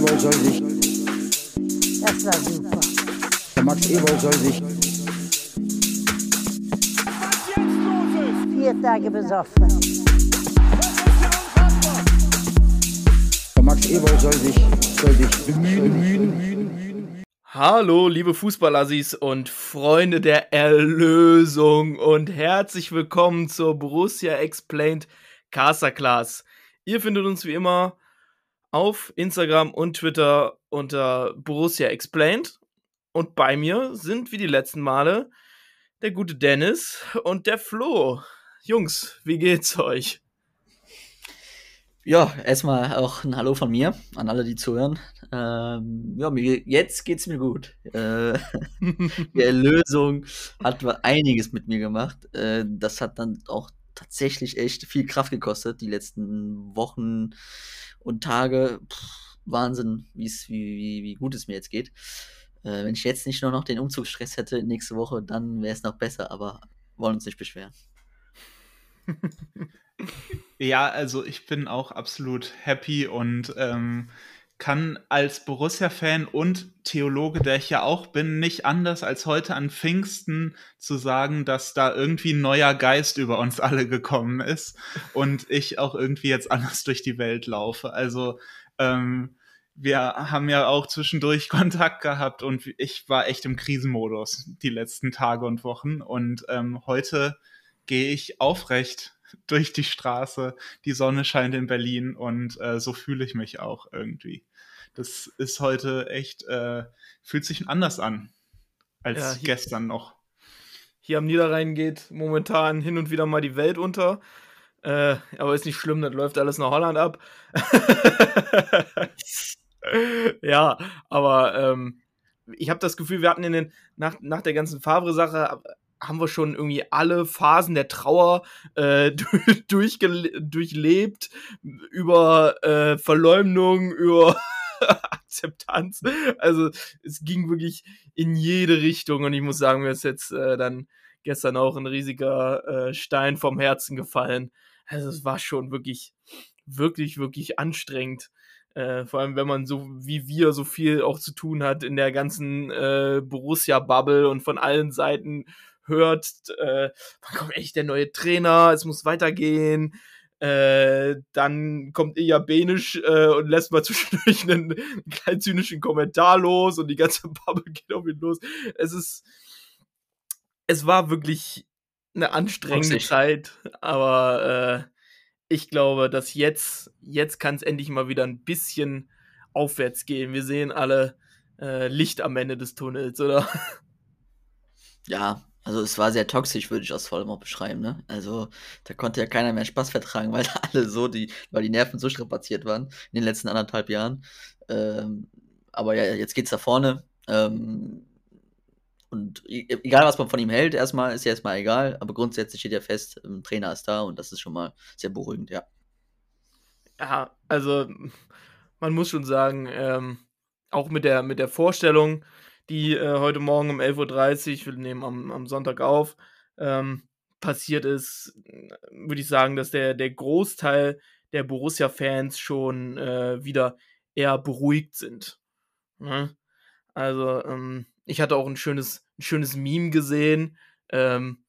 Ewald soll sich, Das war super. der Max Ewald soll sich, Vier Tage besoffen. der Max Ewald soll sich, soll sich bemühen, Hallo, liebe Fußballassis und Freunde der Erlösung und herzlich willkommen zur Borussia Explained Casa Class. Ihr findet uns wie immer auf Instagram und Twitter unter Borussia Explained und bei mir sind wie die letzten Male der gute Dennis und der Flo. Jungs, wie geht's euch? Ja, erstmal auch ein Hallo von mir an alle, die zuhören. Ähm, ja, mir, jetzt geht's mir gut. Äh, die Erlösung hat einiges mit mir gemacht. Äh, das hat dann auch tatsächlich echt viel Kraft gekostet, die letzten Wochen und Tage. Pff, Wahnsinn, wie, wie, wie gut es mir jetzt geht. Äh, wenn ich jetzt nicht nur noch den Umzugsstress hätte nächste Woche, dann wäre es noch besser, aber wollen uns nicht beschweren. Ja, also ich bin auch absolut happy und ähm, kann als Borussia-Fan und Theologe, der ich ja auch bin, nicht anders als heute an Pfingsten zu sagen, dass da irgendwie ein neuer Geist über uns alle gekommen ist und ich auch irgendwie jetzt anders durch die Welt laufe. Also ähm, wir haben ja auch zwischendurch Kontakt gehabt und ich war echt im Krisenmodus die letzten Tage und Wochen und ähm, heute gehe ich aufrecht durch die Straße, die Sonne scheint in Berlin und äh, so fühle ich mich auch irgendwie. Das ist heute echt, äh, fühlt sich anders an als Ja, hier- gestern noch. Hier am Niederrhein geht momentan hin und wieder mal die Welt unter. Äh, aber ist nicht schlimm, das läuft alles nach Holland ab. ja, aber ähm, ich habe das Gefühl, wir hatten in den, nach, nach der ganzen Favre-Sache, haben wir schon irgendwie alle Phasen der Trauer äh, durchge durchlebt, über äh, Verleumdung, über Akzeptanz. Also es ging wirklich in jede Richtung und ich muss sagen, mir ist jetzt äh, dann gestern auch ein riesiger äh, Stein vom Herzen gefallen. Also es war schon wirklich, wirklich, wirklich anstrengend. Äh, vor allem, wenn man so wie wir so viel auch zu tun hat in der ganzen äh, Borussia-Bubble und von allen Seiten hört, äh, wann kommt echt der neue Trainer, es muss weitergehen. Äh, dann kommt Ilja Benisch äh, und lässt mal zwischendurch einen, einen kleinen zynischen Kommentar los und die ganze Bubble geht auf ihn los. Es ist, es war wirklich eine anstrengende. Zeit, aber äh, ich glaube, dass jetzt, jetzt kann es endlich mal wieder ein bisschen aufwärts gehen. Wir sehen alle äh, Licht am Ende des Tunnels, oder? Ja, also es war sehr toxisch, würde ich das vor allem auch beschreiben, ne? Also da konnte ja keiner mehr Spaß vertragen, weil da alle so, die, weil die Nerven so strapaziert waren in den letzten anderthalb Jahren. Ähm, aber ja, jetzt geht's da vorne. Ähm, und e- egal, was man von ihm hält, erstmal ist ja erstmal egal, aber grundsätzlich steht ja fest, ein Trainer ist da und das ist schon mal sehr beruhigend, ja. Ja, also man muss schon sagen, ähm, auch mit der, mit der Vorstellung, die äh, heute Morgen um 11.30 Uhr, wir nehmen am, am Sonntag auf, ähm, passiert ist, würde ich sagen, dass der, der Großteil der Borussia-Fans schon äh, wieder eher beruhigt sind. Ne? Also, ähm, ich hatte auch ein schönes, ein schönes Meme gesehen. Ähm,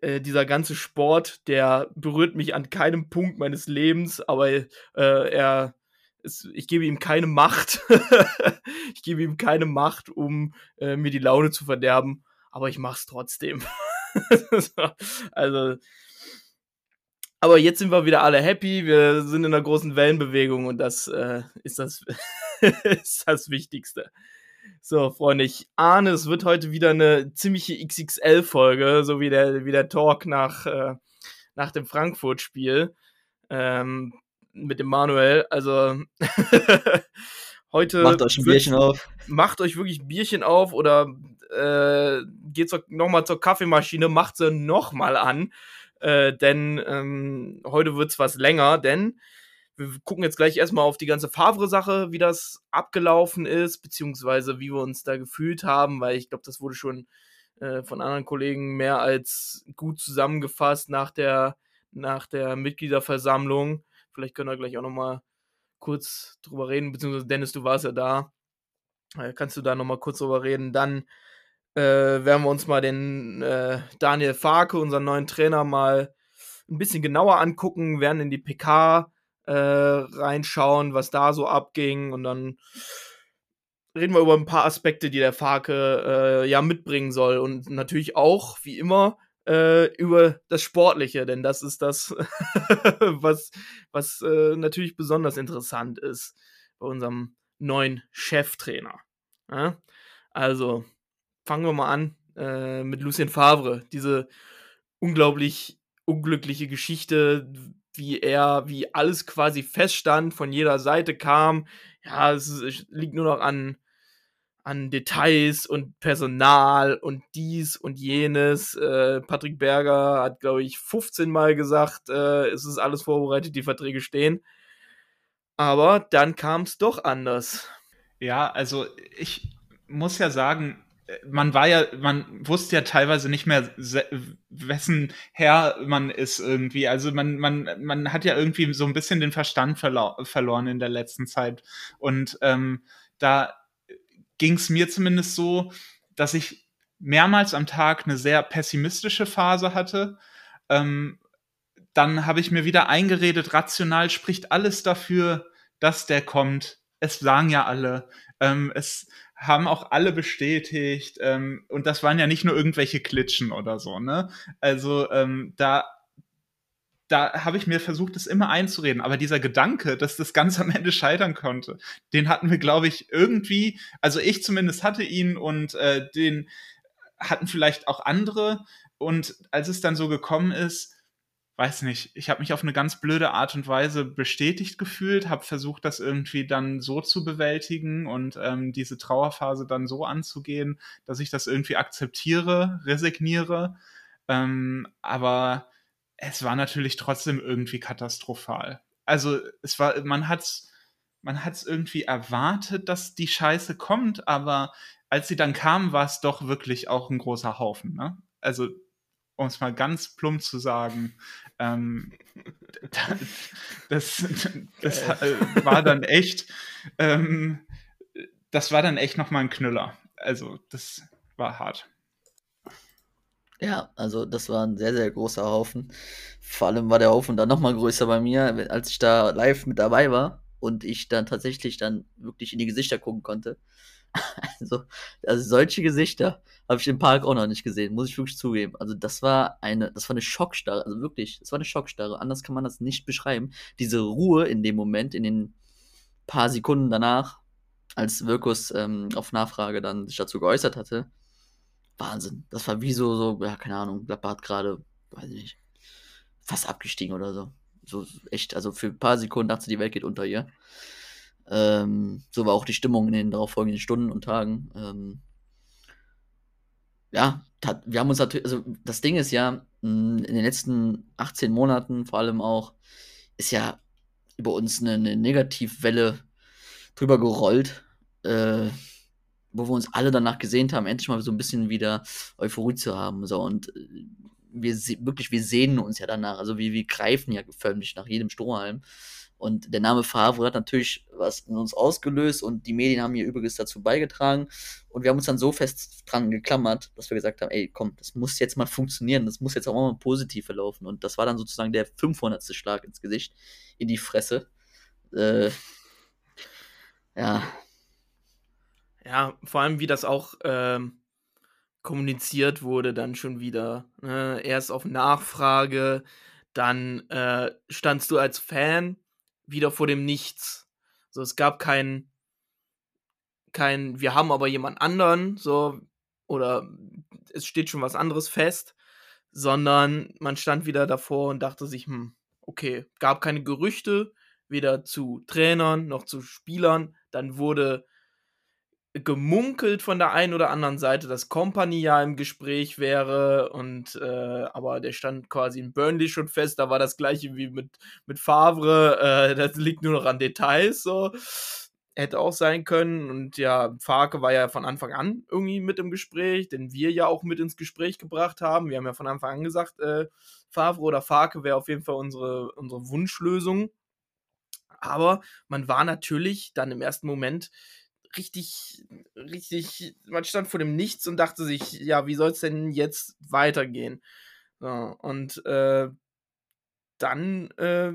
äh, dieser ganze Sport, der berührt mich an keinem Punkt meines Lebens, aber äh, er ist, ich gebe ihm keine Macht. ich gebe ihm keine Macht, um äh, mir die Laune zu verderben, aber ich mach's trotzdem. also, aber jetzt sind wir wieder alle happy, wir sind in einer großen Wellenbewegung und das äh, ist, das ist das Wichtigste. So, Freunde, ich ahne, es wird heute wieder eine ziemliche XXL-Folge, so wie der, wie der Talk nach, äh, nach dem Frankfurt-Spiel ähm, mit dem Manuel. Also, heute. Macht euch ein wird- Bierchen auf. macht euch wirklich ein Bierchen auf oder äh, geht nochmal zur Kaffeemaschine, macht sie nochmal an. Äh, denn ähm, heute wird's was länger, denn wir gucken jetzt gleich erstmal auf die ganze Favre-Sache, wie das abgelaufen ist, beziehungsweise wie wir uns da gefühlt haben, weil ich glaube, das wurde schon äh, von anderen Kollegen mehr als gut zusammengefasst nach der, nach der Mitgliederversammlung. Vielleicht können wir gleich auch nochmal kurz drüber reden, beziehungsweise Dennis, du warst ja da. Äh, kannst du da nochmal kurz drüber reden? Dann äh, werden wir uns mal den äh, Daniel Farke, unseren neuen Trainer, mal ein bisschen genauer angucken, werden in die PK äh, reinschauen, was da so abging und dann reden wir über ein paar Aspekte, die der Farke äh, ja mitbringen soll und natürlich auch, wie immer, äh, über das Sportliche, denn das ist das, was, was äh, natürlich besonders interessant ist bei unserem neuen Cheftrainer. Ja? Also fangen wir mal an äh, mit Lucien Favre. Diese unglaublich unglückliche Geschichte, wie er, wie alles quasi feststand, von jeder Seite kam. Ja, es, ist, es liegt nur noch an, an Details und Personal und dies und jenes. Äh, Patrick Berger hat, glaube ich, 15 Mal gesagt, äh, es ist alles vorbereitet, die Verträge stehen. Aber dann kam es doch anders. Ja, also ich muss ja sagen, man war ja, man wusste ja teilweise nicht mehr, wessen Herr man ist irgendwie. Also man, man, man hat ja irgendwie so ein bisschen den Verstand verlo verloren in der letzten Zeit. Und ähm, da ging es mir zumindest so, dass ich mehrmals am Tag eine sehr pessimistische Phase hatte. Ähm, dann habe ich mir wieder eingeredet, rational spricht alles dafür, dass der kommt. Es sagen ja alle. Ähm, es haben auch alle bestätigt. Ähm, und das waren ja nicht nur irgendwelche Klitschen oder so, ne? Also ähm, da da habe ich mir versucht, es immer einzureden. Aber dieser Gedanke, dass das Ganze am Ende scheitern konnte, den hatten wir, glaube ich, irgendwie, also ich zumindest hatte ihn und äh, den hatten vielleicht auch andere. Und als es dann so gekommen ist, weiß nicht, ich habe mich auf eine ganz blöde Art und Weise bestätigt gefühlt, habe versucht, das irgendwie dann so zu bewältigen und ähm, diese Trauerphase dann so anzugehen, dass ich das irgendwie akzeptiere, resigniere. Ähm, aber es war natürlich trotzdem irgendwie katastrophal. Also es war, man hat's, man hat's irgendwie erwartet, dass die Scheiße kommt, aber als sie dann kam, war es doch wirklich auch ein großer Haufen. Ne? Also um es mal ganz plump zu sagen, ähm, das, das äh, war dann echt, ähm, das war dann echt nochmal ein Knüller. Also, das war hart. Ja, also das war ein sehr, sehr großer Haufen. Vor allem war der Haufen dann nochmal größer bei mir, als ich da live mit dabei war und ich dann tatsächlich dann wirklich in die Gesichter gucken konnte. Also, also solche Gesichter habe ich im Park auch noch nicht gesehen, muss ich wirklich zugeben. Also das war eine, das war eine Schockstarre, also wirklich, das war eine Schockstarre. Anders kann man das nicht beschreiben. Diese Ruhe in dem Moment, in den paar Sekunden danach, als Wirkus ähm, auf Nachfrage dann sich dazu geäußert hatte, Wahnsinn. Das war wie so, so ja, keine Ahnung, Gladbach gerade, weiß ich nicht, fast abgestiegen oder so. So echt, also für ein paar Sekunden dachte die Welt geht unter ihr. Ähm, so war auch die Stimmung in den darauffolgenden Stunden und Tagen. Ähm, ja, wir haben uns natürlich, also das Ding ist ja, in den letzten 18 Monaten vor allem auch, ist ja über uns eine, eine Negativwelle drüber gerollt, äh, wo wir uns alle danach gesehnt haben, endlich mal so ein bisschen wieder Euphorie zu haben. So, und äh, wir wirklich, wir sehnen uns ja danach. Also wir, wir greifen ja förmlich nach jedem Strohhalm. Und der Name Favre hat natürlich was in uns ausgelöst und die Medien haben hier übrigens dazu beigetragen. Und wir haben uns dann so fest dran geklammert, dass wir gesagt haben, ey, komm, das muss jetzt mal funktionieren, das muss jetzt auch mal positiv verlaufen. Und das war dann sozusagen der 500. Schlag ins Gesicht, in die Fresse. Äh, ja. Ja, vor allem, wie das auch ähm, kommuniziert wurde, dann schon wieder. Ne? Erst auf Nachfrage, dann äh, standst du als Fan wieder vor dem Nichts. So, es gab kein, kein, wir haben aber jemand anderen, so, oder es steht schon was anderes fest, sondern man stand wieder davor und dachte sich, hm, okay, gab keine Gerüchte, weder zu Trainern noch zu Spielern. Dann wurde gemunkelt von der einen oder anderen Seite, dass Company ja im Gespräch wäre und äh, aber der stand quasi in Burnley schon fest, da war das gleiche wie mit, mit Favre, äh, das liegt nur noch an Details so. Hätte auch sein können und ja, Farke war ja von Anfang an irgendwie mit im Gespräch, den wir ja auch mit ins Gespräch gebracht haben. Wir haben ja von Anfang an gesagt, äh, Favre oder Farke wäre auf jeden Fall unsere, unsere Wunschlösung. aber man war natürlich dann im ersten Moment richtig, richtig, man stand vor dem Nichts und dachte sich, ja, wie soll es denn jetzt weitergehen? So, und äh, dann äh,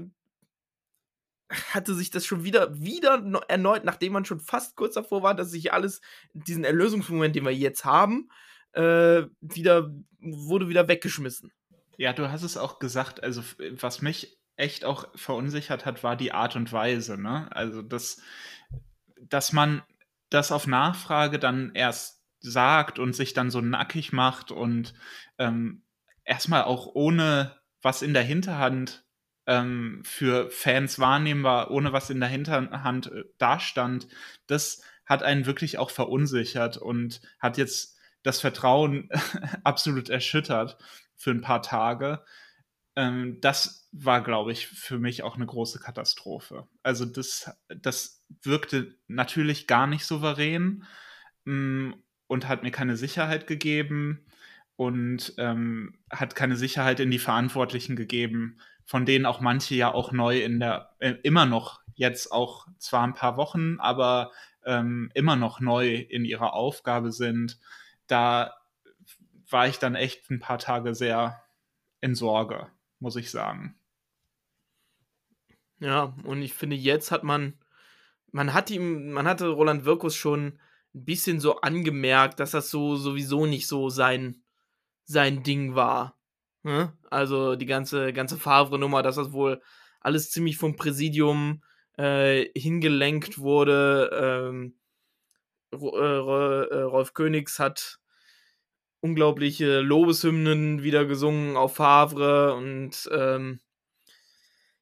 hatte sich das schon wieder, wieder erneut, nachdem man schon fast kurz davor war, dass sich alles, diesen Erlösungsmoment, den wir jetzt haben, äh, wieder, wurde wieder weggeschmissen. Ja, du hast es auch gesagt, also was mich echt auch verunsichert hat, war die Art und Weise, ne? Also, dass, dass man das auf Nachfrage dann erst sagt und sich dann so nackig macht und ähm, erstmal auch ohne was in der Hinterhand ähm, für Fans wahrnehmbar, ohne was in der Hinterhand äh, dastand, das hat einen wirklich auch verunsichert und hat jetzt das Vertrauen absolut erschüttert für ein paar Tage. Ähm, das war, glaube ich, für mich auch eine große Katastrophe. Also das, das wirkte natürlich gar nicht souverän mh, mm, und hat mir keine Sicherheit gegeben und ähm, hat keine Sicherheit in die Verantwortlichen gegeben, von denen auch manche ja auch neu in der, äh, immer noch jetzt auch zwar ein paar Wochen, aber ähm, immer noch neu in ihrer Aufgabe sind. Da war ich dann echt ein paar Tage sehr in Sorge, muss ich sagen. Ja, und ich finde, jetzt hat man, man hat ihm, man hatte Roland Wirkus schon ein bisschen so angemerkt, dass das so sowieso nicht so sein, sein Ding war. Ne? Also die ganze, ganze Favre-Nummer, dass das wohl alles ziemlich vom Präsidium äh, hingelenkt wurde. Ähm, äh, Rolf Königs hat unglaubliche Lobeshymnen wieder gesungen auf Favre und ähm,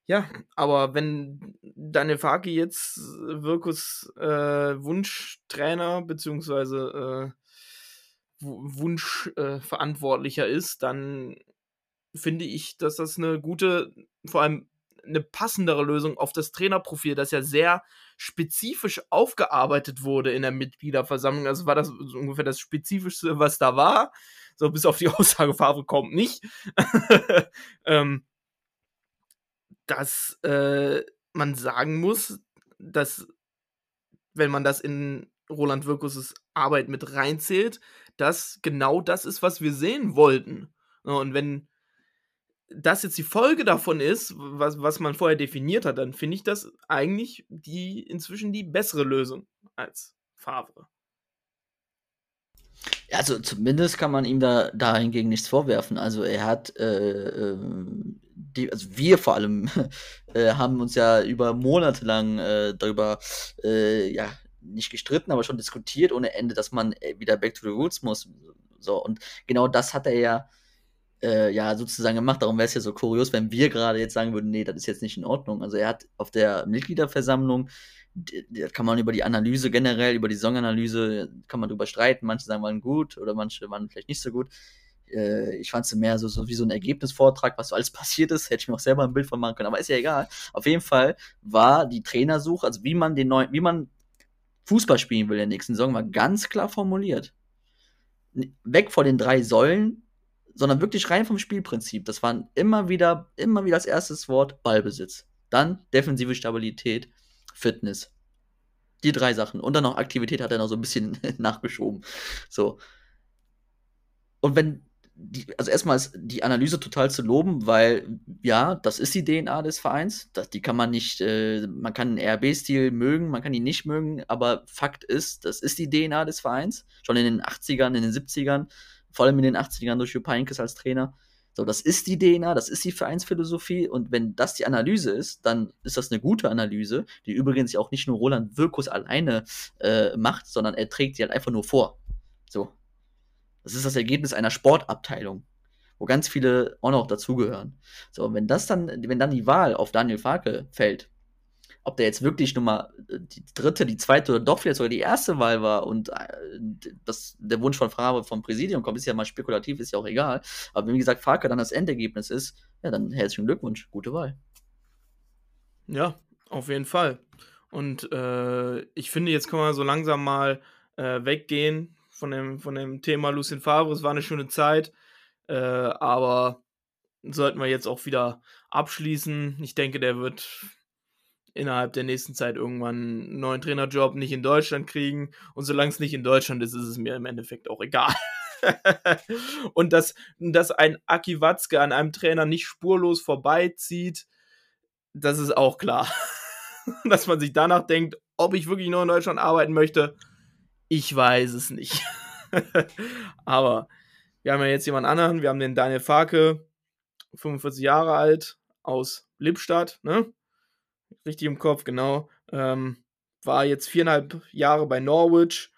ja, aber wenn Daniel Farki jetzt Wirkus äh, Wunschtrainer beziehungsweise äh, Wunschverantwortlicher äh, ist, dann finde ich, dass das eine gute, vor allem eine passendere Lösung auf das Trainerprofil, das ja sehr spezifisch aufgearbeitet wurde in der Mitgliederversammlung. Also war das ungefähr das Spezifischste, was da war. So bis auf die Aussage, Favre kommt nicht. ähm, dass äh, man sagen muss, dass wenn man das in Roland Wirkus' Arbeit mit reinzählt, dass genau das ist, was wir sehen wollten. Und wenn das jetzt die Folge davon ist, was, was man vorher definiert hat, dann finde ich das eigentlich die inzwischen die bessere Lösung als Favre. Also zumindest kann man ihm da dahingegen nichts vorwerfen. Also er hat, äh, ähm, die, also wir vor allem äh, haben uns ja über Monate lang äh, darüber, äh, ja, nicht gestritten, aber schon diskutiert ohne Ende, dass man äh, wieder back to the roots muss. So, und genau das hat er ja äh, ja sozusagen gemacht. Darum wäre es ja so kurios, wenn wir gerade jetzt sagen würden, nee, das ist jetzt nicht in Ordnung. Also er hat auf der Mitgliederversammlung, da kann man über die Analyse generell, über die Saisonanalyse, kann man drüber streiten. Manche sagen, waren gut oder manche waren vielleicht nicht so gut. Äh, ich fand es mehr so, so wie so ein Ergebnisvortrag, was so alles passiert ist. Hätte ich mir auch selber ein Bild von machen können, aber ist ja egal. Auf jeden Fall war die Trainersuche, also wie man den neuen, wie man Fußball spielen will in der nächsten Saison, war ganz klar formuliert. Weg von den drei Säulen, sondern wirklich rein vom Spielprinzip. Das waren immer wieder, immer wieder das erste Wort Ballbesitz. Dann defensive Stabilität, Fitness. Die drei Sachen. Und dann noch Aktivität hat er noch so ein bisschen nachgeschoben. So. Und wenn die, also erstmal ist die Analyse total zu loben, weil ja, das ist die DNA des Vereins. Das, die kann man nicht, äh, man kann den RB-Stil mögen, man kann ihn nicht mögen, aber Fakt ist, das ist die DNA des Vereins. Schon in den 80ern, in den 70ern vor allem in den 80ern durch Jupp Heynckes als Trainer. So, das ist die DNA, das ist die Vereinsphilosophie und wenn das die Analyse ist, dann ist das eine gute Analyse, die übrigens auch nicht nur Roland Wirkus alleine äh, macht, sondern er trägt sie halt einfach nur vor. So. Das ist das Ergebnis einer Sportabteilung, wo ganz viele auch noch dazugehören. So, wenn das dann, wenn dann die Wahl auf Daniel Farke fällt, ob der jetzt wirklich Nummer äh, die dritte, die zweite oder doch vielleicht sogar die erste Wahl war und äh, das, der Wunsch von Frage vom Präsidium kommt, ist ja mal spekulativ, ist ja auch egal. Aber wie gesagt, Farke dann das Endergebnis ist, ja, dann herzlichen Glückwunsch, gute Wahl. Ja, auf jeden Fall. Und äh, ich finde, jetzt können wir so langsam mal äh, weggehen von dem, von dem Thema Lucien Favre. Es war eine schöne Zeit, äh, aber sollten wir jetzt auch wieder abschließen. Ich denke, der wird innerhalb der nächsten Zeit irgendwann einen neuen Trainerjob nicht in Deutschland kriegen. Und solange es nicht in Deutschland ist, ist es mir im Endeffekt auch egal. und dass, dass ein Aki Watzke an einem Trainer nicht spurlos vorbeizieht, das ist auch klar. dass man sich danach denkt, ob ich wirklich noch in Deutschland arbeiten möchte, ich weiß es nicht. Aber wir haben ja jetzt jemand anderen, wir haben den Daniel Farke, 45 Jahre alt, aus Lippstadt, ne? Richtig im Kopf, genau. Ähm, war jetzt viereinhalb Jahre bei Norwich,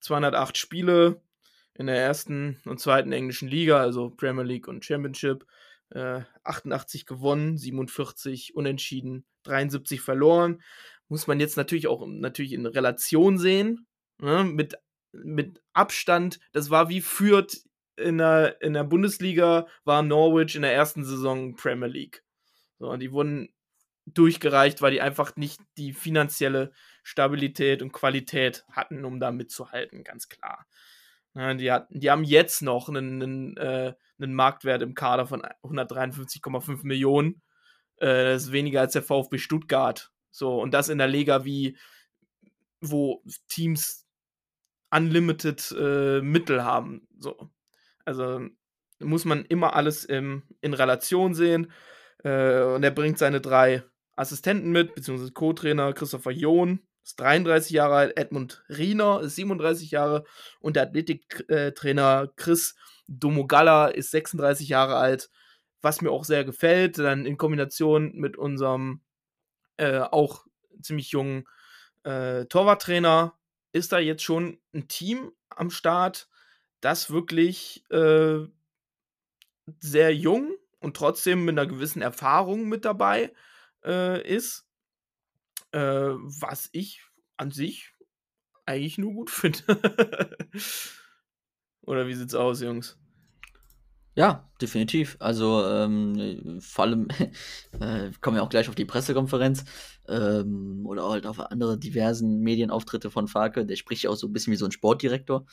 208 Spiele in der ersten und zweiten englischen Liga, also Premier League und Championship. Äh, 88 gewonnen, 47 unentschieden, 73 verloren. Muss man jetzt natürlich auch natürlich in Relation sehen. Ne? Mit, mit Abstand, das war wie Fürth in der, in der Bundesliga, war Norwich in der ersten Saison Premier League. So, und die wurden durchgereicht, weil die einfach nicht die finanzielle Stabilität und Qualität hatten, um da mitzuhalten, ganz klar. Ja, die, hat, die haben jetzt noch einen, einen, äh, einen Marktwert im Kader von 153,5 Millionen. Äh, das ist weniger als der VfB Stuttgart. So, und das in der Liga wie, wo Teams unlimited äh, Mittel haben. So. Also muss man immer alles im, in Relation sehen. Äh, und er bringt seine drei Assistenten mit, beziehungsweise Co-Trainer Christopher John, ist 33 Jahre alt, Edmund Riener ist 37 Jahre und der Athletiktrainer Chris Domogalla ist 36 Jahre alt, was mir auch sehr gefällt, dann in Kombination mit unserem äh, auch ziemlich jungen äh, Torwarttrainer ist da jetzt schon ein Team am Start, das wirklich äh, sehr jung und trotzdem mit einer gewissen Erfahrung mit dabei äh, ist. Äh, was ich an sich eigentlich nur gut finde. Oder wie sieht's aus, Jungs? Ja, definitiv. Also ähm, vor allem äh, kommen wir auch gleich auf die Pressekonferenz ähm, oder halt auf andere diversen Medienauftritte von Farke. Der spricht ja auch so ein bisschen wie so ein Sportdirektor.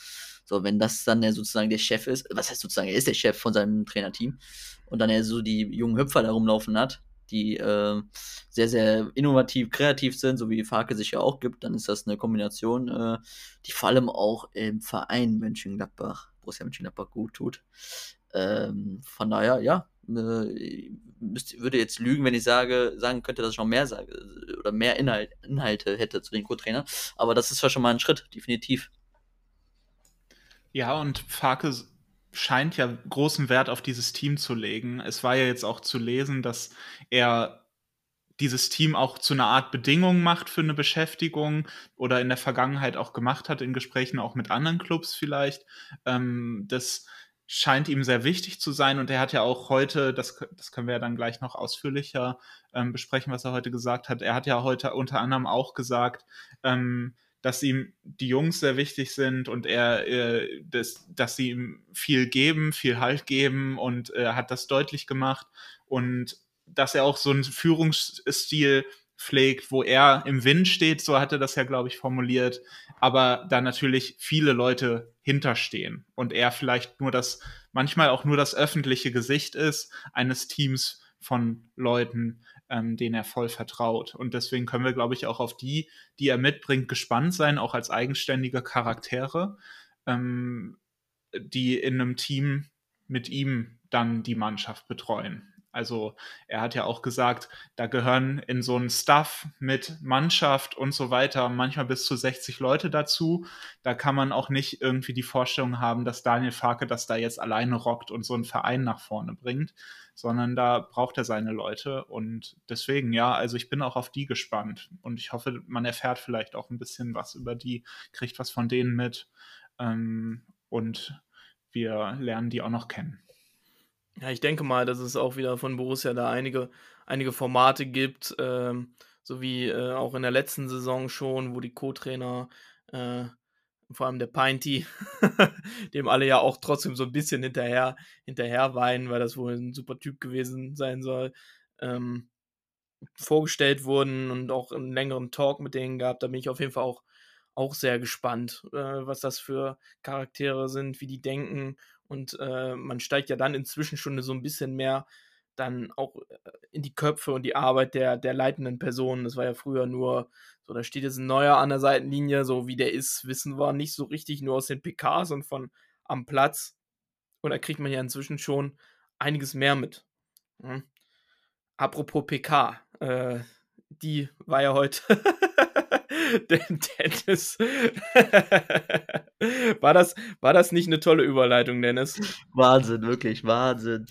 So, wenn das dann ja sozusagen der Chef ist, was heißt sozusagen, er ist der Chef von seinem Trainerteam und dann er so die jungen Hüpfer da rumlaufen hat, die äh, sehr, sehr innovativ, kreativ sind, so wie Farke sich ja auch gibt, dann ist das eine Kombination, äh, die vor allem auch im Verein Mönchengladbach, Borussia Mönchengladbach gut tut. Ähm, von daher, ja, äh, müsst, würde jetzt lügen, wenn ich sage, sagen könnte, dass ich noch mehr sage oder mehr Inhalt, Inhalte hätte zu den Co-Trainern. Aber das ist ja schon mal ein Schritt, definitiv. Ja, und Farke scheint ja großen Wert auf dieses Team zu legen. Es war ja jetzt auch zu lesen, dass er dieses Team auch zu einer Art Bedingung macht für eine Beschäftigung oder in der Vergangenheit auch gemacht hat, in Gesprächen auch mit anderen Clubs vielleicht. Ähm, das scheint ihm sehr wichtig zu sein und er hat ja auch heute, das, das können wir ja dann gleich noch ausführlicher ähm, besprechen, was er heute gesagt hat. Er hat ja heute unter anderem auch gesagt, ähm, dass ihm die Jungs sehr wichtig sind und er, äh, das, dass sie ihm viel geben, viel Halt geben und er hat das deutlich gemacht. Und dass er auch so einen Führungsstil pflegt, wo er im Wind steht, so hat er das ja, glaube ich, formuliert, aber da natürlich viele Leute hinterstehen und er vielleicht nur das, manchmal auch nur das öffentliche Gesicht ist eines Teams von Leuten, ähm, denen er voll vertraut. Und deswegen können wir, glaube ich, auch auf die, die er mitbringt, gespannt sein, auch als eigenständige Charaktere, ähm, die in einem Team mit ihm dann die Mannschaft betreuen. Also er hat ja auch gesagt, da gehören in so einen Stuff mit Mannschaft und so weiter manchmal bis zu 60 Leute dazu. Da kann man auch nicht irgendwie die Vorstellung haben, dass Daniel Farke das da jetzt alleine rockt und so einen Verein nach vorne bringt, sondern da braucht er seine Leute. Und deswegen, ja, also ich bin auch auf die gespannt. Und ich hoffe, man erfährt vielleicht auch ein bisschen was über die, kriegt was von denen mit. Ähm, und wir lernen die auch noch kennen. Ja, ich denke mal, dass es auch wieder von Borussia da einige, einige Formate gibt, ähm, so wie äh, auch in der letzten Saison schon, wo die Co-Trainer, äh, vor allem der Pinty, dem alle ja auch trotzdem so ein bisschen hinterher, hinterher weinen, weil das wohl ein super Typ gewesen sein soll, ähm, vorgestellt wurden und auch einen längeren Talk mit denen gehabt. Da bin ich auf jeden Fall auch, auch sehr gespannt, äh, was das für Charaktere sind, wie die denken und äh, man steigt ja dann inzwischen schon so ein bisschen mehr dann auch äh, in die Köpfe und die Arbeit der, der leitenden Personen. Das war ja früher nur so, da steht jetzt ein neuer an der Seitenlinie, so wie der ist, wissen wir nicht so richtig, nur aus den PKs und von am Platz. Und da kriegt man ja inzwischen schon einiges mehr mit. Hm. Apropos PK, äh, die war ja heute. Dennis. war, das, war das nicht eine tolle Überleitung, Dennis? Wahnsinn, wirklich, Wahnsinn.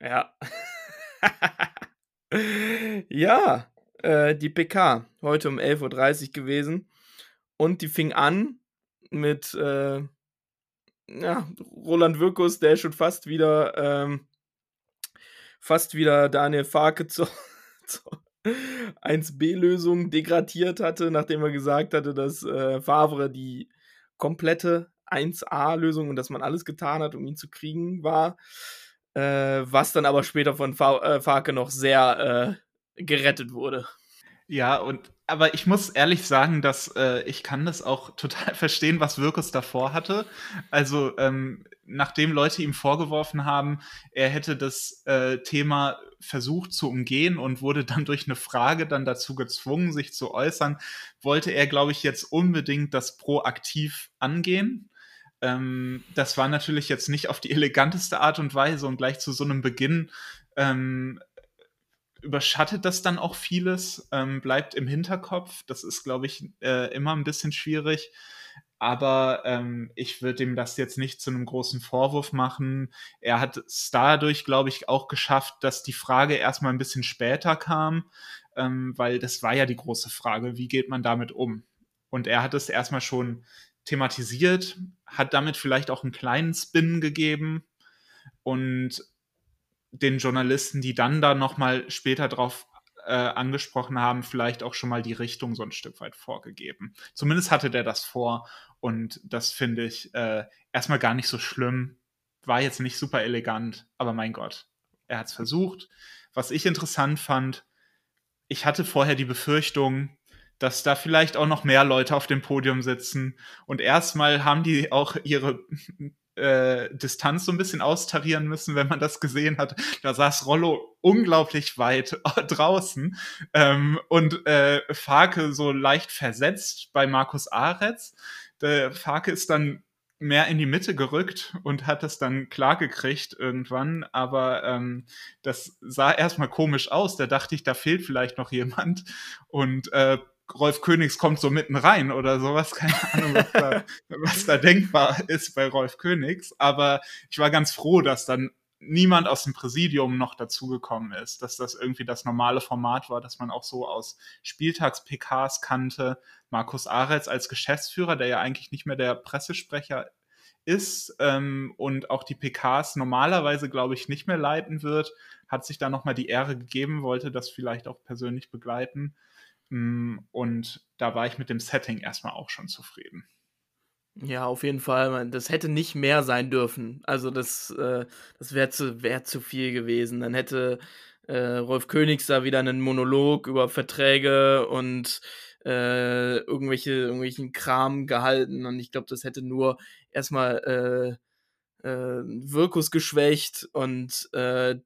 Ja. ja, äh, die PK, heute um 11.30 Uhr gewesen. Und die fing an mit äh, ja, Roland Wirkus, der schon fast wieder ähm, fast wieder Daniel Farke zur, zur 1B-Lösung degradiert hatte, nachdem er gesagt hatte, dass äh, Favre die komplette 1A-Lösung und dass man alles getan hat, um ihn zu kriegen, war. Äh, was dann aber später von Fa äh, Farke noch sehr äh, gerettet wurde. Ja, und aber ich muss ehrlich sagen, dass äh, ich kann das auch total verstehen, was Wirkus davor hatte. Also ähm, nachdem Leute ihm vorgeworfen haben, er hätte das äh, Thema versucht zu umgehen und wurde dann durch eine Frage dann dazu gezwungen, sich zu äußern, wollte er, glaube ich, jetzt unbedingt das proaktiv angehen. Ähm, das war natürlich jetzt nicht auf die eleganteste Art und Weise und gleich zu so einem Beginn ähm, überschattet das dann auch vieles, ähm, bleibt im Hinterkopf. Das ist, glaube ich, äh, immer ein bisschen schwierig. Aber ähm, ich würde ihm das jetzt nicht zu einem großen Vorwurf machen. Er hat es dadurch, glaube ich, auch geschafft, dass die Frage erstmal ein bisschen später kam, ähm, weil das war ja die große Frage, wie geht man damit um? Und er hat es erstmal schon thematisiert, hat damit vielleicht auch einen kleinen Spin gegeben und den Journalisten, die dann da nochmal später drauf äh, angesprochen haben, vielleicht auch schon mal die Richtung so ein Stück weit vorgegeben. Zumindest hatte der das vor und das finde ich äh, erstmal gar nicht so schlimm. War jetzt nicht super elegant, aber mein Gott, er hat es versucht. Was ich interessant fand, ich hatte vorher die Befürchtung, dass da vielleicht auch noch mehr Leute auf dem Podium sitzen. Und erstmal haben die auch ihre äh, Distanz so ein bisschen austarieren müssen, wenn man das gesehen hat. Da saß Rollo unglaublich weit draußen ähm, und äh, Farke so leicht versetzt bei Markus Aretz. Der Farke ist dann mehr in die Mitte gerückt und hat das dann klar gekriegt irgendwann, aber ähm, das sah erstmal komisch aus. Da dachte ich, da fehlt vielleicht noch jemand und äh, Rolf Königs kommt so mitten rein oder sowas. Keine Ahnung, was da, was da denkbar ist bei Rolf Königs. Aber ich war ganz froh, dass dann niemand aus dem Präsidium noch dazugekommen ist, dass das irgendwie das normale Format war, dass man auch so aus Spieltags-PKs kannte. Markus Aretz als Geschäftsführer, der ja eigentlich nicht mehr der Pressesprecher ist ähm, und auch die PKs normalerweise, glaube ich, nicht mehr leiten wird, hat sich da nochmal die Ehre gegeben, wollte das vielleicht auch persönlich begleiten. Mm, und da war ich mit dem Setting erstmal auch schon zufrieden. Ja, auf jeden Fall. Das hätte nicht mehr sein dürfen. Also das, äh, das wäre zu, wär zu viel gewesen. Dann hätte äh, Rolf Königs da wieder einen Monolog über Verträge und äh, irgendwelche, irgendwelchen Kram gehalten. Und ich glaube, das hätte nur erstmal äh, äh, Wirkus geschwächt. Und äh,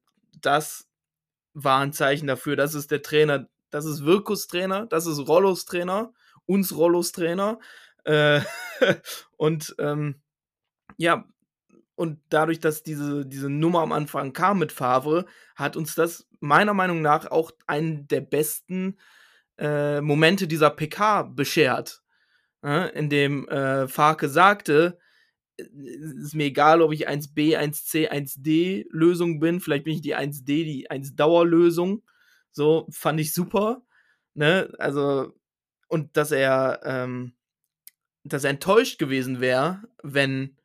das war ein Zeichen dafür, dass es der Trainer das ist Wirkus Trainer, das ist Rollos Trainer, uns Rollos Trainer. Äh, und ähm, ja, und dadurch, dass diese, diese Nummer am Anfang kam mit Favre, hat uns das meiner Meinung nach auch einen der besten äh, Momente dieser PK beschert. Ja, in dem äh, Farke sagte, äh, ist mir egal, ob ich 1b, 1c, 1d Lösung bin, vielleicht bin ich die 1d, die 1 Dauerlösung. So fand ich super. Ne? Also, und dass er, ähm, dass er enttäuscht gewesen wäre, wenn,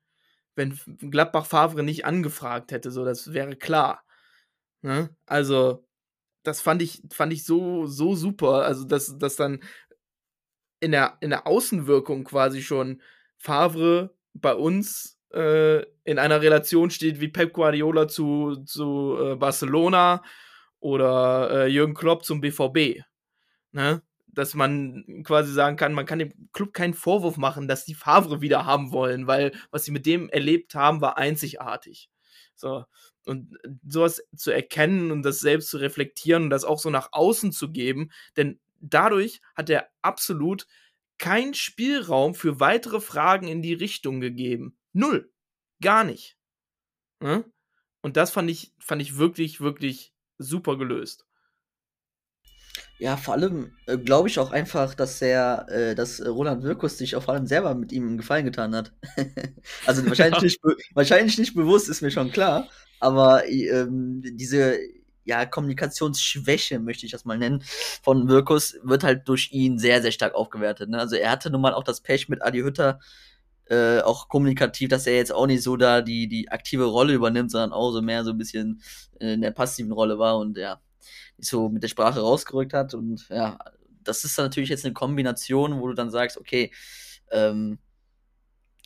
wenn Gladbach Favre nicht angefragt hätte. So, das wäre klar. Ne? Also, das fand ich, fand ich so, so super. Also, dass, dass dann in der, in der Außenwirkung quasi schon Favre bei uns äh, in einer Relation steht wie Pep Guardiola zu, zu äh, Barcelona oder äh, Jürgen Klopp zum BVB. Ne? Dass man quasi sagen kann, man kann dem Club keinen Vorwurf machen, dass die Favre wieder haben wollen, weil was sie mit dem erlebt haben, war einzigartig. So. Und sowas zu erkennen und das selbst zu reflektieren und das auch so nach außen zu geben, denn dadurch hat er absolut keinen Spielraum für weitere Fragen in die Richtung gegeben. Null. Gar nicht. Ja? Und das fand ich, fand ich wirklich, wirklich super gelöst. Ja, vor allem äh, glaube ich auch einfach, dass der, äh, dass Roland Wirkus sich auch vor allem selber mit ihm einen Gefallen getan hat. also wahrscheinlich, ja. nicht, wahrscheinlich nicht bewusst, ist mir schon klar. Aber ähm, diese ja, Kommunikationsschwäche, möchte ich das mal nennen, von Wirkus, wird halt durch ihn sehr, sehr stark aufgewertet. Ne? Also er hatte nun mal auch das Pech mit Adi Hütter, äh, auch kommunikativ, dass er jetzt auch nicht so da die, die aktive Rolle übernimmt, sondern auch so mehr so ein bisschen in der passiven Rolle war und ja, so mit der Sprache rausgerückt hat. Und ja, das ist dann natürlich jetzt eine Kombination, wo du dann sagst, okay, ähm,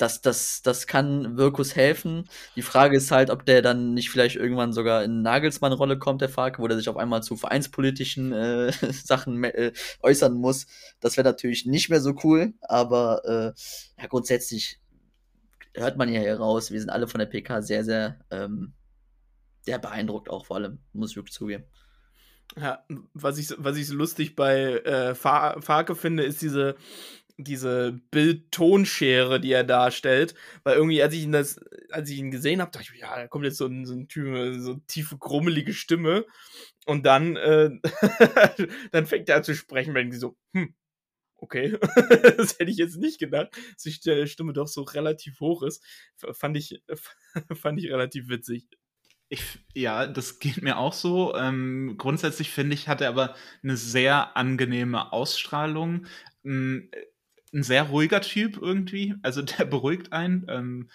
das, das, das kann Wirkus helfen. Die Frage ist halt, ob der dann nicht vielleicht irgendwann sogar in Nagelsmann-Rolle kommt, der Fark, wo der sich auf einmal zu vereinspolitischen äh, Sachen äh, äußern muss. Das wäre natürlich nicht mehr so cool, aber äh, ja, grundsätzlich hört man ja hier raus, wir sind alle von der PK sehr, sehr, ähm, sehr beeindruckt auch vor allem, muss ich wirklich zugeben. Ja, was ich, was ich lustig bei äh, Farke finde, ist diese, diese Bild-Tonschere, die er darstellt. Weil irgendwie, als ich ihn, das, als ich ihn gesehen habe, dachte ich, ja, da kommt jetzt so ein, so ein Typ, so tiefe, grummelige Stimme. Und dann, äh, dann fängt er an zu sprechen, wenn die so, hm, okay, das hätte ich jetzt nicht gedacht, dass die Stimme doch so relativ hoch ist. Fand ich, fand ich relativ witzig. Ich, ja, das geht mir auch so. Ähm, grundsätzlich finde ich, hat er aber eine sehr angenehme Ausstrahlung. Ähm, ein sehr ruhiger Typ irgendwie. Also der beruhigt einen. Ähm,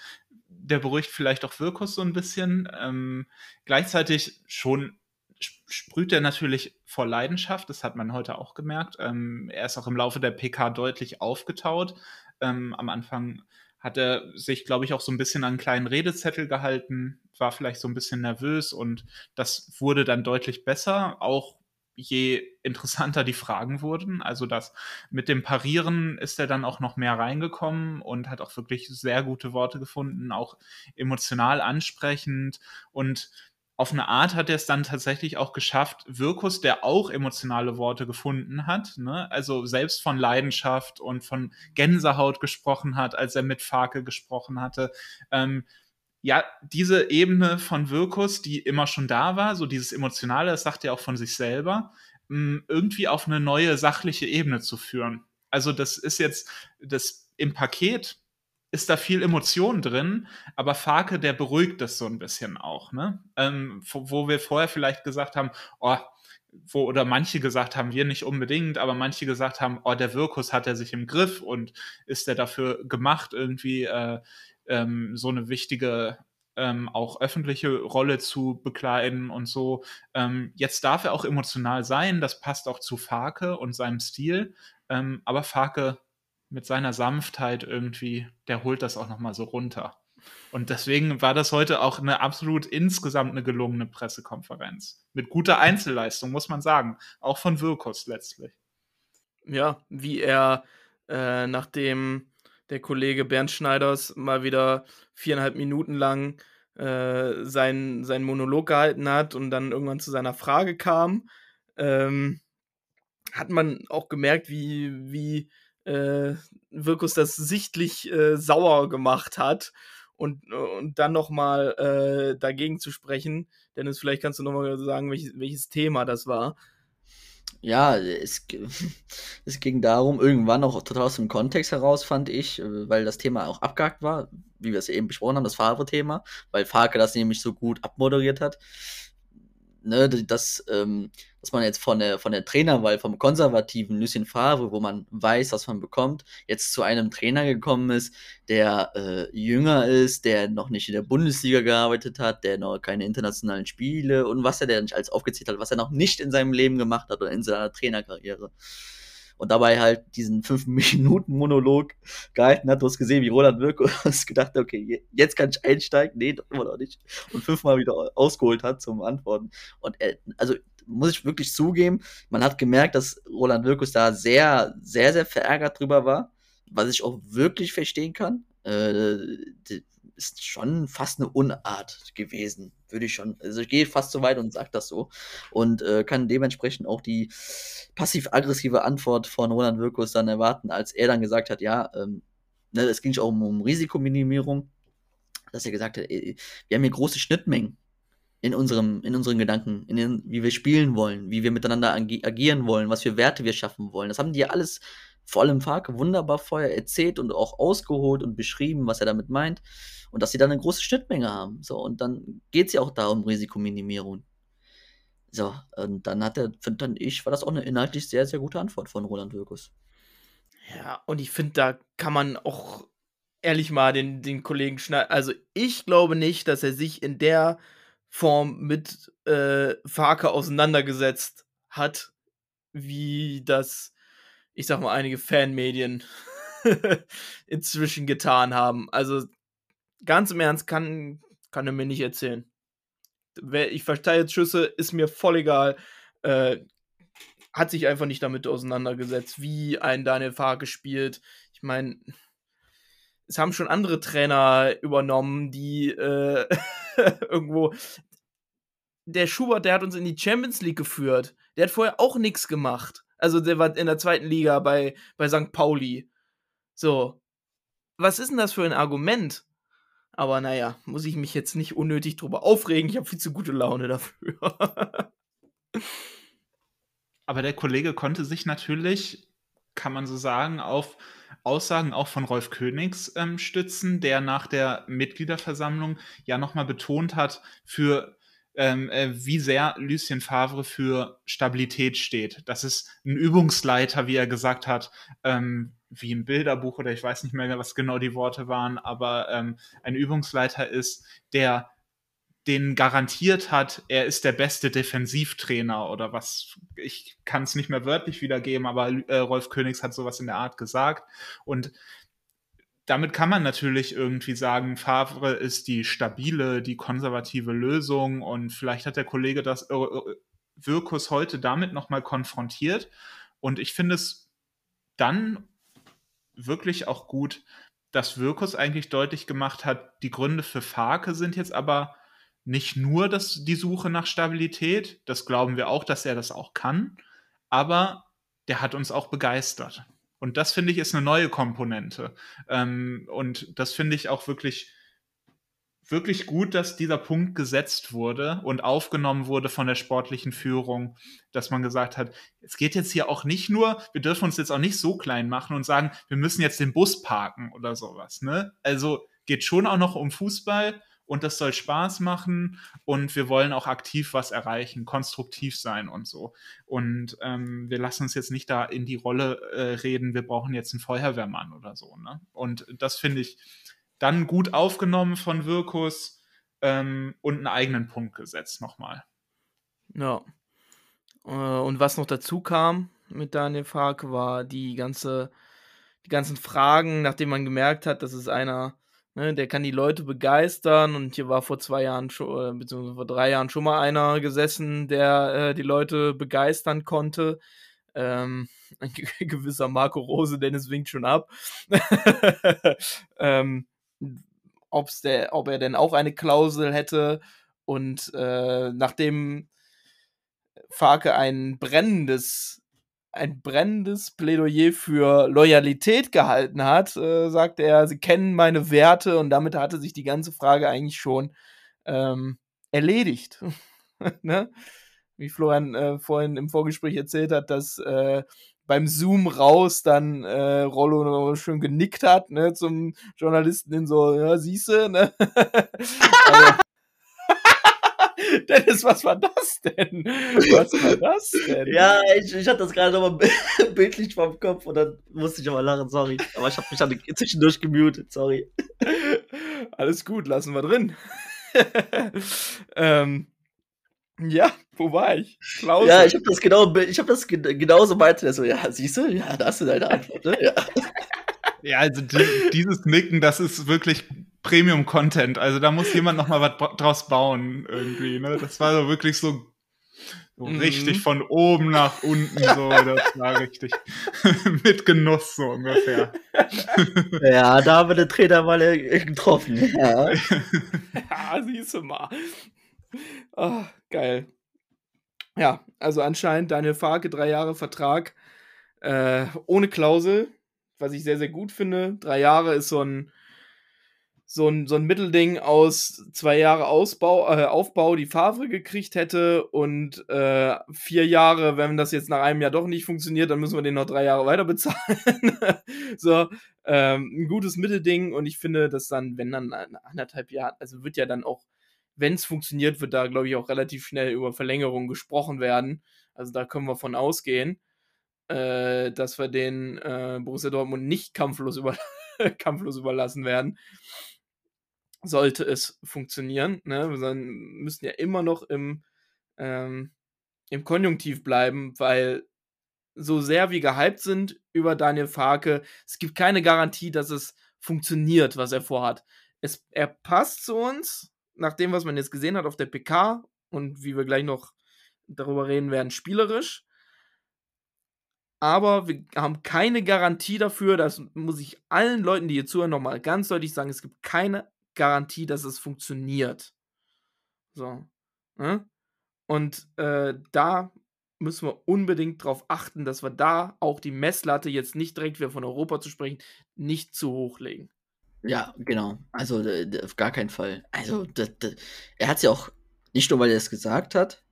der beruhigt vielleicht auch Wirkus so ein bisschen. Ähm, gleichzeitig schon sprüht er natürlich vor Leidenschaft. Das hat man heute auch gemerkt. Ähm, er ist auch im Laufe der PK deutlich aufgetaut. Ähm, am Anfang hat er sich, glaube ich, auch so ein bisschen an einen kleinen Redezettel gehalten, war vielleicht so ein bisschen nervös und das wurde dann deutlich besser. Auch je interessanter die Fragen wurden. Also das mit dem Parieren ist er dann auch noch mehr reingekommen und hat auch wirklich sehr gute Worte gefunden, auch emotional ansprechend und auf eine Art hat er es dann tatsächlich auch geschafft, Wirkus, der auch emotionale Worte gefunden hat, ne? also selbst von Leidenschaft und von Gänsehaut gesprochen hat, als er mit Farke gesprochen hatte, ähm, ja, diese Ebene von Wirkus, die immer schon da war, so dieses Emotionale, das sagt er auch von sich selber, mm, irgendwie auf eine neue sachliche Ebene zu führen. Also das ist jetzt, das im Paket ist da viel Emotion drin, aber Farke, der beruhigt das so ein bisschen auch, ne? Ähm, wo, wo, wir vorher vielleicht gesagt haben, oh, wo, oder manche gesagt haben, wir nicht unbedingt, aber manche gesagt haben, oh, der Wirkus hat er sich im Griff und ist er dafür gemacht, irgendwie äh, ähm, so eine wichtige ähm, auch öffentliche Rolle zu bekleiden und so. Ähm, jetzt darf er auch emotional sein, das passt auch zu Farke und seinem Stil, ähm, aber Farke mit seiner Sanftheit irgendwie, der holt das auch nochmal so runter. Und deswegen war das heute auch eine absolut insgesamt eine gelungene Pressekonferenz. Mit guter Einzelleistung, muss man sagen. Auch von Wirkus letztlich. Ja, wie er äh, nachdem der Kollege Bernd Schneiders mal wieder viereinhalb Minuten lang äh, seinen, seinen Monolog gehalten hat und dann irgendwann zu seiner Frage kam, ähm, hat man auch gemerkt, wie, wie äh, Wirkus das sichtlich äh, sauer gemacht hat. Und, und dann nochmal äh, dagegen zu sprechen. Dennis, vielleicht kannst du nochmal sagen, welches, welches Thema das war. Ja, es, es ging darum, irgendwann auch total aus dem Kontext heraus, fand ich, äh, weil das Thema auch abgehakt war, wie wir es eben besprochen haben, das Favre-Thema, weil Farke das nämlich so gut abmoderiert hat ne, dass, ähm, dass man jetzt von der, von der Trainerwahl vom konservativen Lucien Favre, wo man weiß, was man bekommt, jetzt zu einem Trainer gekommen ist, der äh, jünger ist, der noch nicht in der Bundesliga gearbeitet hat, der noch keine internationalen Spiele und was er der nicht als aufgezählt hat, was er noch nicht in seinem Leben gemacht hat oder in seiner Trainerkarriere und dabei halt diesen 5-Minuten-Monolog gehalten hat. Du hast gesehen, wie Roland Wirkus gedacht okay, jetzt kann ich einsteigen. Nee, doch immer noch nicht. Und fünfmal wieder ausgeholt hat zum Antworten. Und er, also muss ich wirklich zugeben, man hat gemerkt, dass Roland Wirkus da sehr, sehr, sehr verärgert drüber war, was ich auch wirklich verstehen kann. äh, ist schon fast eine Unart gewesen, würde ich schon. Also ich gehe fast so weit und sage das so. Und äh, kann dementsprechend auch die passiv-aggressive Antwort von Roland Wirkus dann erwarten, als er dann gesagt hat, ja, ähm, ne, es ging auch um, um Risikominimierung, dass er gesagt hat, ey, wir haben hier große Schnittmengen in unserem, in unseren Gedanken, in den, wie wir spielen wollen, wie wir miteinander agieren wollen, was für Werte wir schaffen wollen. Das haben die ja alles vor allem Farke wunderbar vorher erzählt und auch ausgeholt und beschrieben, was er damit meint. Und dass sie dann eine große Schnittmenge haben. So, und dann geht es ja auch darum, Risikominimierung. So, und dann hat er, finde ich, war das auch eine inhaltlich sehr, sehr gute Antwort von Roland Wirkus. Ja, und ich finde, da kann man auch ehrlich mal den, den Kollegen schneiden. Also, ich glaube nicht, dass er sich in der Form mit äh, Farke auseinandergesetzt hat, wie das ich sag mal, einige Fanmedien inzwischen getan haben. Also ganz im Ernst kann, kann er mir nicht erzählen. Ich verteile jetzt Schüsse, ist mir voll egal. Äh, hat sich einfach nicht damit auseinandergesetzt, wie ein Daniel Farke spielt. Ich meine, es haben schon andere Trainer übernommen, die äh, irgendwo. Der Schubert, der hat uns in die Champions League geführt. Der hat vorher auch nichts gemacht. Also der war in der zweiten Liga bei, bei St. Pauli. So. Was ist denn das für ein Argument? Aber naja, muss ich mich jetzt nicht unnötig drüber aufregen. Ich habe viel zu gute Laune dafür. Aber der Kollege konnte sich natürlich, kann man so sagen, auf Aussagen auch von Rolf Königs ähm, stützen, der nach der Mitgliederversammlung ja nochmal betont hat, für ähm, äh, wie sehr Lucien Favre für Stabilität steht. Das ist ein Übungsleiter, wie er gesagt hat, ähm, wie im Bilderbuch oder ich weiß nicht mehr, was genau die Worte waren, aber ähm, ein Übungsleiter ist, der den garantiert hat, er ist der beste Defensivtrainer oder was, ich kann es nicht mehr wörtlich wiedergeben, aber äh, Rolf Königs hat sowas in der Art gesagt. Und damit kann man natürlich irgendwie sagen, Favre ist die stabile, die konservative Lösung und vielleicht hat der Kollege das äh, äh Wirkus heute damit nochmal konfrontiert. Und ich finde es dann wirklich auch gut, dass Wirkus eigentlich deutlich gemacht hat, die Gründe für Farke sind jetzt aber nicht nur das, die Suche nach Stabilität, das glauben wir auch, dass er das auch kann, aber der hat uns auch begeistert. Und das finde ich ist eine neue Komponente. Ähm, und das finde ich auch wirklich, wirklich gut, dass dieser Punkt gesetzt wurde und aufgenommen wurde von der sportlichen Führung, dass man gesagt hat, es geht jetzt hier auch nicht nur, wir dürfen uns jetzt auch nicht so klein machen und sagen, wir müssen jetzt den Bus parken oder sowas. Ne? Also geht schon auch noch um Fußball und das soll Spaß machen und wir wollen auch aktiv was erreichen, konstruktiv sein und so. Und ähm, wir lassen uns jetzt nicht da in die Rolle äh, reden, wir brauchen jetzt einen Feuerwehrmann oder so. Ne? Und das finde ich dann gut aufgenommen von Wirkus ähm, und einen eigenen Punkt gesetzt nochmal. Ja. Äh, und was noch dazu kam mit Daniel Fark, war die ganze, die ganzen Fragen, nachdem man gemerkt hat, dass es einer Ne, der kann die Leute begeistern und hier war vor zwei Jahren schon, beziehungsweise vor drei Jahren schon mal einer gesessen, der äh, die Leute begeistern konnte. Ähm, ein gewisser Marco Rose, denn es winkt schon ab. ähm, ob's der, ob er denn auch eine Klausel hätte und äh, nachdem Farke ein brennendes ein brennendes Plädoyer für Loyalität gehalten hat, äh, sagte er, sie kennen meine Werte und damit hatte sich die ganze Frage eigentlich schon ähm, erledigt. ne? Wie Florian äh, vorhin im Vorgespräch erzählt hat, dass äh, beim Zoom raus dann äh, Rollo schön genickt hat, ne, zum Journalisten in so, ja, siehste, ne? also, Dennis, was war das denn? Was war das denn? Ja, ich, ich hatte das gerade nochmal bildlich vom Kopf und dann musste ich aber lachen, sorry. Aber ich habe mich dann zwischendurch gemutet, sorry. Alles gut, lassen wir drin. ähm, ja, wo war ich? Klausel. Ja, ich habe das genau, ich habe das genauso meinte, so, ja, siehst du, ja, da hast du deine Antwort, ne? Ja. Ja, also die, dieses Nicken, das ist wirklich Premium-Content. Also da muss jemand noch mal was draus bauen irgendwie. Ne? Das war so wirklich so So Mhm. richtig von oben nach unten, so, das war richtig mit Genuss, so ungefähr. Ja, da haben wir den Trainer mal getroffen. Ja. Ja, siehst du mal. Ah, geil. Ja, also anscheinend Daniel Farke, drei Jahre Vertrag äh, ohne Klausel, was ich sehr, sehr gut finde. Drei Jahre ist so ein, so ein, so ein Mittelding aus zwei Jahre Ausbau, äh, Aufbau, die Favre gekriegt hätte und äh, vier Jahre, wenn das jetzt nach einem Jahr doch nicht funktioniert, dann müssen wir den noch drei Jahre weiter bezahlen. so, ähm, ein gutes Mittelding und ich finde, dass dann, wenn dann anderthalb Jahren, also wird ja dann auch, wenn es funktioniert, wird da, glaube ich, auch relativ schnell über Verlängerung gesprochen werden. Also da können wir von ausgehen, äh, dass wir den äh, Borussia Dortmund nicht kampflos, über kampflos überlassen werden. Sollte es funktionieren. Ne? Wir müssen ja immer noch im, ähm, im Konjunktiv bleiben, weil so sehr wir gehypt sind über Daniel Farke, es gibt keine Garantie, dass es funktioniert, was er vorhat. Es, er passt zu uns, nach dem, was man jetzt gesehen hat auf der PK und wie wir gleich noch darüber reden werden, spielerisch. Aber wir haben keine Garantie dafür, das muss ich allen Leuten, die hier zuhören, nochmal ganz deutlich sagen, es gibt keine Garantie, dass es funktioniert. So. Ne? Und äh, da müssen wir unbedingt darauf achten, dass wir da auch die Messlatte jetzt nicht direkt wieder von Europa zu sprechen, nicht zu hoch legen. Ja, genau. Also auf gar keinen Fall. Also d- d- er hat es ja auch, nicht nur weil er es gesagt hat,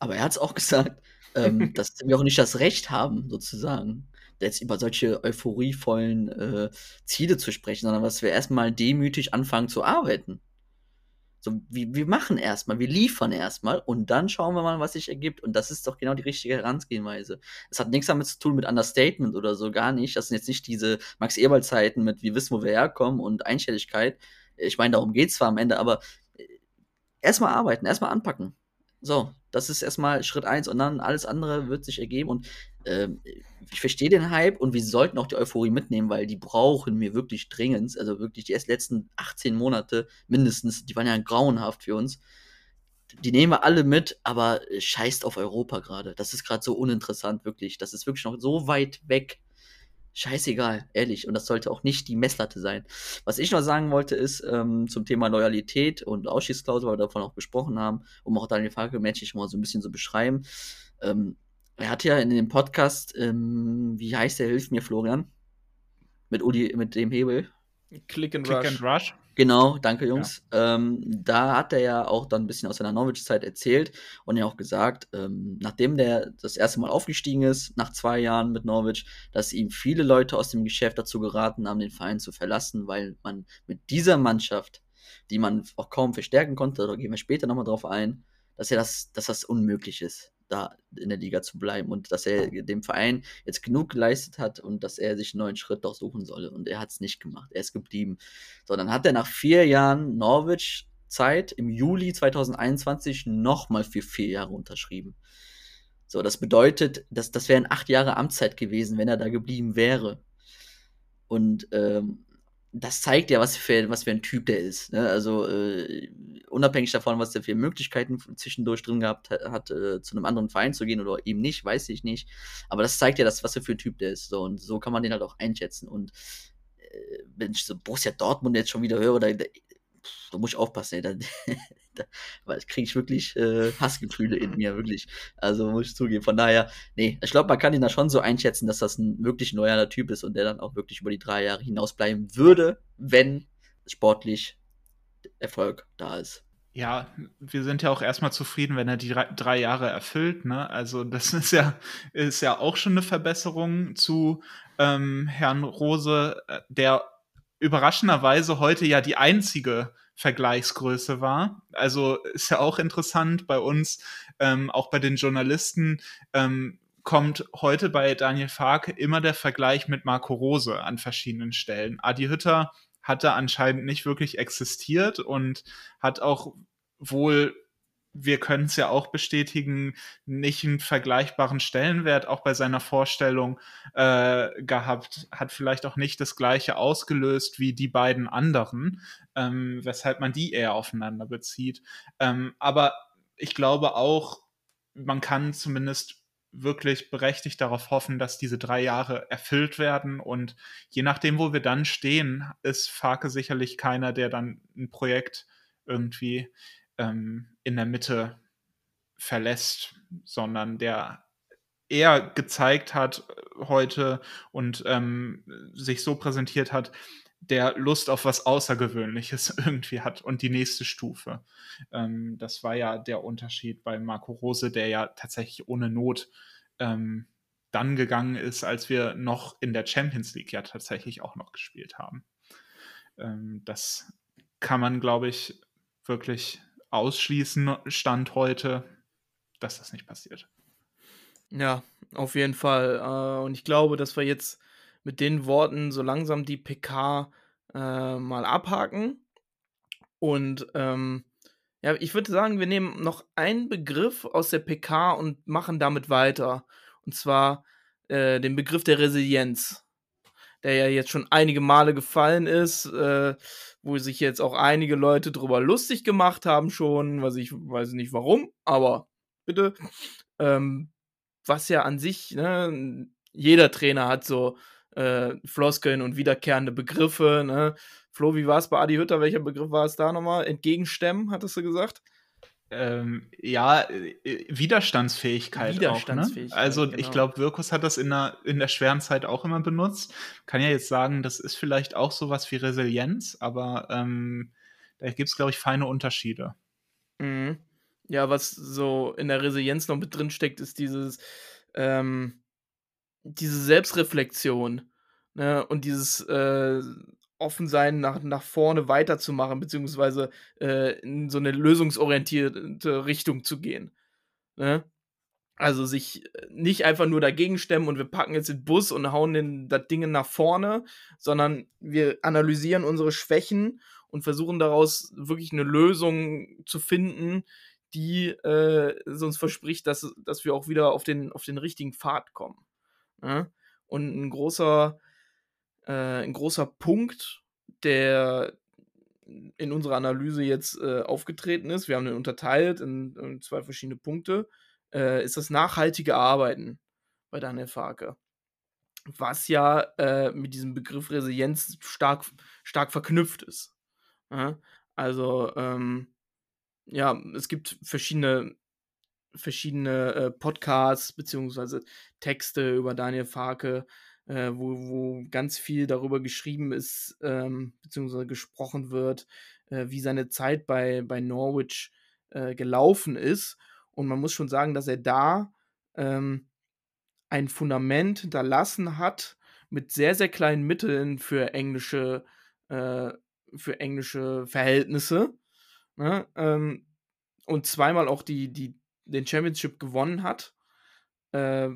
aber er hat es auch gesagt, ähm, dass wir auch nicht das Recht haben, sozusagen, jetzt über solche euphorievollen äh, Ziele zu sprechen, sondern dass wir erstmal demütig anfangen zu arbeiten. So, wir, wir machen erstmal, wir liefern erstmal und dann schauen wir mal, was sich ergibt. Und das ist doch genau die richtige Herangehensweise. Es hat nichts damit zu tun mit Understatement oder so, gar nicht. Das sind jetzt nicht diese Max Eberl-Zeiten mit wir wissen, wo wir herkommen und Einstelligkeit. Ich meine, darum geht's zwar am Ende, aber äh, erstmal arbeiten, erstmal anpacken. So, das ist erstmal Schritt eins und dann alles andere wird sich ergeben und ähm, ich verstehe den Hype und wir sollten auch die Euphorie mitnehmen, weil die brauchen wir wirklich dringend. Also wirklich die letzten 18 Monate mindestens, die waren ja grauenhaft für uns. Die nehmen wir alle mit, aber äh, scheißt auf Europa gerade. Das ist gerade so uninteressant, wirklich. Das ist wirklich noch so weit weg. Scheißegal, ehrlich. Und das sollte auch nicht die Messlatte sein. Was ich noch sagen wollte, ist ähm, zum Thema Loyalität und Ausschießklausel, weil wir davon auch gesprochen haben, um auch Daniel Farke menschlich mal so ein bisschen zu beschreiben. Ähm, er hat ja in dem Podcast, ähm, wie heißt der, hilf mir, Florian? Mit Udi, mit dem Hebel. Click and Click Rush. and Rush. Genau, danke Jungs. Ähm, da hat er ja auch dann ein bisschen aus seiner Norwich-Zeit erzählt und ja auch gesagt, ähm, nachdem der das erste Mal aufgestiegen ist, nach zwei Jahren mit Norwich, dass ihm viele Leute aus dem Geschäft dazu geraten haben, den Verein zu verlassen, weil man mit dieser Mannschaft, die man auch kaum verstärken konnte, da gehen wir später nochmal drauf ein, dass er das, dass das unmöglich ist, da in der Liga zu bleiben und dass er dem Verein jetzt genug geleistet hat und dass er sich einen neuen Schritt doch suchen solle. Und er hat es nicht gemacht. Er ist geblieben. So, dann hat er nach vier Jahren Norwich Zeit im Juli 2021 nochmal für vier Jahre unterschrieben. So, das bedeutet, dass das wären acht Jahre Amtszeit gewesen, wenn er da geblieben wäre. Und ähm, das zeigt ja, was für, was für ein Typ der ist. Ne? Also äh, unabhängig davon, was der für Möglichkeiten zwischendurch drin gehabt hat, äh, zu einem anderen Verein zu gehen oder eben nicht, weiß ich nicht. Aber das zeigt ja, das, was für ein Typ der ist. So, und so kann man den halt auch einschätzen. Und äh, wenn ich so Borussia Dortmund jetzt schon wieder höre, da, da, muss ich aufpassen, ey, da, da, kriege ich wirklich äh, Hassgefühle in mir, wirklich. Also muss ich zugeben. Von daher, nee, ich glaube, man kann ihn da schon so einschätzen, dass das ein wirklich neuer Typ ist und der dann auch wirklich über die drei Jahre hinaus bleiben würde, wenn sportlich Erfolg da ist. Ja, wir sind ja auch erstmal zufrieden, wenn er die drei, drei Jahre erfüllt. Ne? Also das ist ja, ist ja auch schon eine Verbesserung zu ähm, Herrn Rose, äh, der überraschenderweise heute ja die einzige Vergleichsgröße war. Also ist ja auch interessant bei uns, ähm, auch bei den Journalisten, ähm, kommt heute bei Daniel Farke immer der Vergleich mit Marco Rose an verschiedenen Stellen. Adi Hütter hatte anscheinend nicht wirklich existiert und hat auch wohl, wir können es ja auch bestätigen, nicht einen vergleichbaren Stellenwert auch bei seiner Vorstellung äh, gehabt, hat vielleicht auch nicht das gleiche ausgelöst wie die beiden anderen, ähm, weshalb man die eher aufeinander bezieht. Ähm, aber ich glaube auch, man kann zumindest wirklich berechtigt darauf hoffen, dass diese drei Jahre erfüllt werden. Und je nachdem, wo wir dann stehen, ist Farke sicherlich keiner, der dann ein Projekt irgendwie ähm, in der Mitte verlässt, sondern der eher gezeigt hat heute und ähm, sich so präsentiert hat, der Lust auf was Außergewöhnliches irgendwie hat und die nächste Stufe. Ähm, das war ja der Unterschied bei Marco Rose, der ja tatsächlich ohne Not ähm, dann gegangen ist, als wir noch in der Champions League ja tatsächlich auch noch gespielt haben. Ähm, das kann man, glaube ich, wirklich ausschließen, Stand heute, dass das nicht passiert. Ja, auf jeden Fall. Äh, und ich glaube, dass wir jetzt mit den Worten so langsam die PK äh, mal abhaken. Und ähm, ja, ich würde sagen, wir nehmen noch einen Begriff aus der PK und machen damit weiter. Und zwar äh, den Begriff der Resilienz, der ja jetzt schon einige Male gefallen ist, äh, wo sich jetzt auch einige Leute drüber lustig gemacht haben schon, was ich weiß nicht warum, aber bitte. Ähm, was ja an sich, ne, jeder Trainer hat so äh, Floskeln und wiederkehrende Begriffe. Ne? Flo, wie war es bei Adi Hütter? Welcher Begriff war es da nochmal? Entgegenstemmen, hattest du gesagt? Ähm, ja, äh, Widerstandsfähigkeit. Widerstandsfähigkeit. Auch, ne? Also genau. ich glaube, Wirkus hat das in der, in der schweren Zeit auch immer benutzt. Kann ja jetzt sagen, das ist vielleicht auch sowas wie Resilienz, aber ähm, da gibt es, glaube ich, feine Unterschiede. Mhm. Ja, was so in der Resilienz noch mit drin steckt, ist dieses, ähm, diese Selbstreflexion ne? und dieses äh, Offensein nach, nach vorne weiterzumachen, beziehungsweise äh, in so eine lösungsorientierte Richtung zu gehen. Ne? Also sich äh, nicht einfach nur dagegen stemmen und wir packen jetzt den Bus und hauen den, das Ding nach vorne, sondern wir analysieren unsere Schwächen und versuchen daraus wirklich eine Lösung zu finden, die äh, uns verspricht, dass, dass wir auch wieder auf den, auf den richtigen Pfad kommen. Ne? Und ein großer, äh, ein großer Punkt, der in unserer Analyse jetzt äh, aufgetreten ist, wir haben den unterteilt in, in zwei verschiedene Punkte, äh, ist das nachhaltige Arbeiten bei Daniel Farke. Was ja äh, mit diesem Begriff Resilienz stark, stark verknüpft ist. Ja? Also, ähm, ja, es gibt verschiedene, verschiedene äh, Podcasts beziehungsweise Texte über Daniel Farke, äh, wo, wo ganz viel darüber geschrieben ist, ähm, beziehungsweise gesprochen wird, äh, wie seine Zeit bei, bei Norwich äh, gelaufen ist. Und man muss schon sagen, dass er da ähm, ein Fundament hinterlassen hat mit sehr, sehr kleinen Mitteln für englische, äh, für englische Verhältnisse ne, ähm, und zweimal auch die, die, den Championship gewonnen hat. Äh,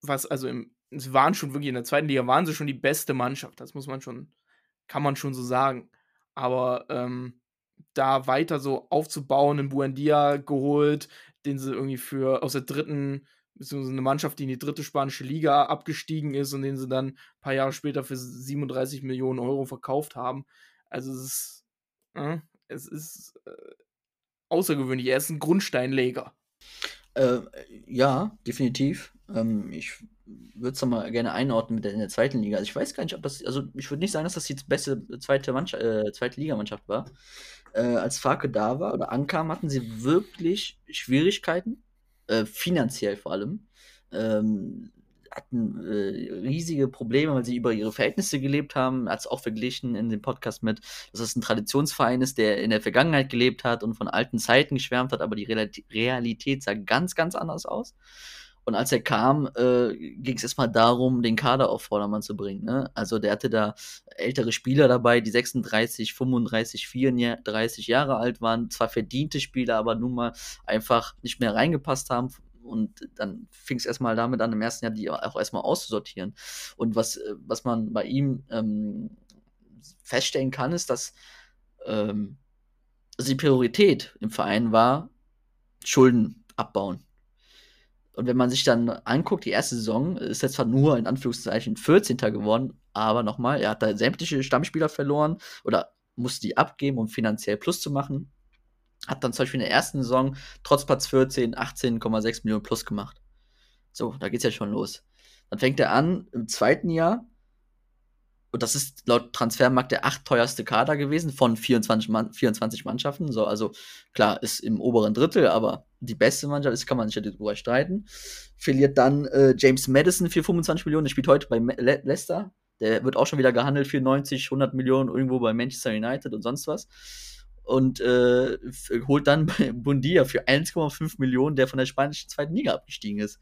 was also im, sie waren schon wirklich in der zweiten Liga, waren sie schon die beste Mannschaft. Das muss man schon, kann man schon so sagen. Aber ähm, da weiter so aufzubauen, in Buendia geholt, den sie irgendwie für aus der dritten, beziehungsweise eine Mannschaft, die in die dritte spanische Liga abgestiegen ist und den sie dann ein paar Jahre später für 37 Millionen Euro verkauft haben. Also es ist, äh, es ist äh, außergewöhnlich. Er ist ein Grundsteinleger. Äh, ja, definitiv. Ähm, ich würde es mal gerne einordnen mit der, in der zweiten Liga. Also ich weiß gar nicht, ob das, also ich würde nicht sagen, dass das die beste zweite, Mannschaft, äh, zweite Ligamannschaft war. Äh, als Farke da war oder ankam, hatten sie wirklich Schwierigkeiten, äh, finanziell vor allem. Ähm, hatten äh, riesige Probleme, weil sie über ihre Verhältnisse gelebt haben. Hat es auch verglichen in dem Podcast mit, dass es ein Traditionsverein ist, der in der Vergangenheit gelebt hat und von alten Zeiten geschwärmt hat, aber die Realität sah ganz, ganz anders aus. Und als er kam, äh, ging es erstmal darum, den Kader auf Vordermann zu bringen. Ne? Also der hatte da ältere Spieler dabei, die 36, 35, 34 Jahre alt waren, zwar verdiente Spieler, aber nun mal einfach nicht mehr reingepasst haben und dann fing es erstmal damit an, im ersten Jahr die auch erstmal auszusortieren. Und was, äh, was man bei ihm ähm, feststellen kann, ist, dass ähm, die Priorität im Verein war, Schulden abbauen. Und wenn man sich dann anguckt, die erste Saison ist jetzt zwar nur in Anführungszeichen 14. geworden, aber nochmal, er hat da sämtliche Stammspieler verloren oder musste die abgeben, um finanziell Plus zu machen. Hat dann zum Beispiel in der ersten Saison trotz Platz 14 18,6 Millionen plus gemacht. So, da geht's ja schon los. Dann fängt er an im zweiten Jahr und das ist laut Transfermarkt der acht teuerste Kader gewesen von 24, Mann, 24 Mannschaften. So, also klar, ist im oberen Drittel, aber die beste Mannschaft ist, kann man sich ja darüber streiten. Verliert dann äh, James Madison für 25 Millionen, der spielt heute bei Le Leicester. Der wird auch schon wieder gehandelt für 90, 100 Millionen irgendwo bei Manchester United und sonst was. Und äh, holt dann Bundia für 1,5 Millionen, der von der spanischen zweiten Liga abgestiegen ist.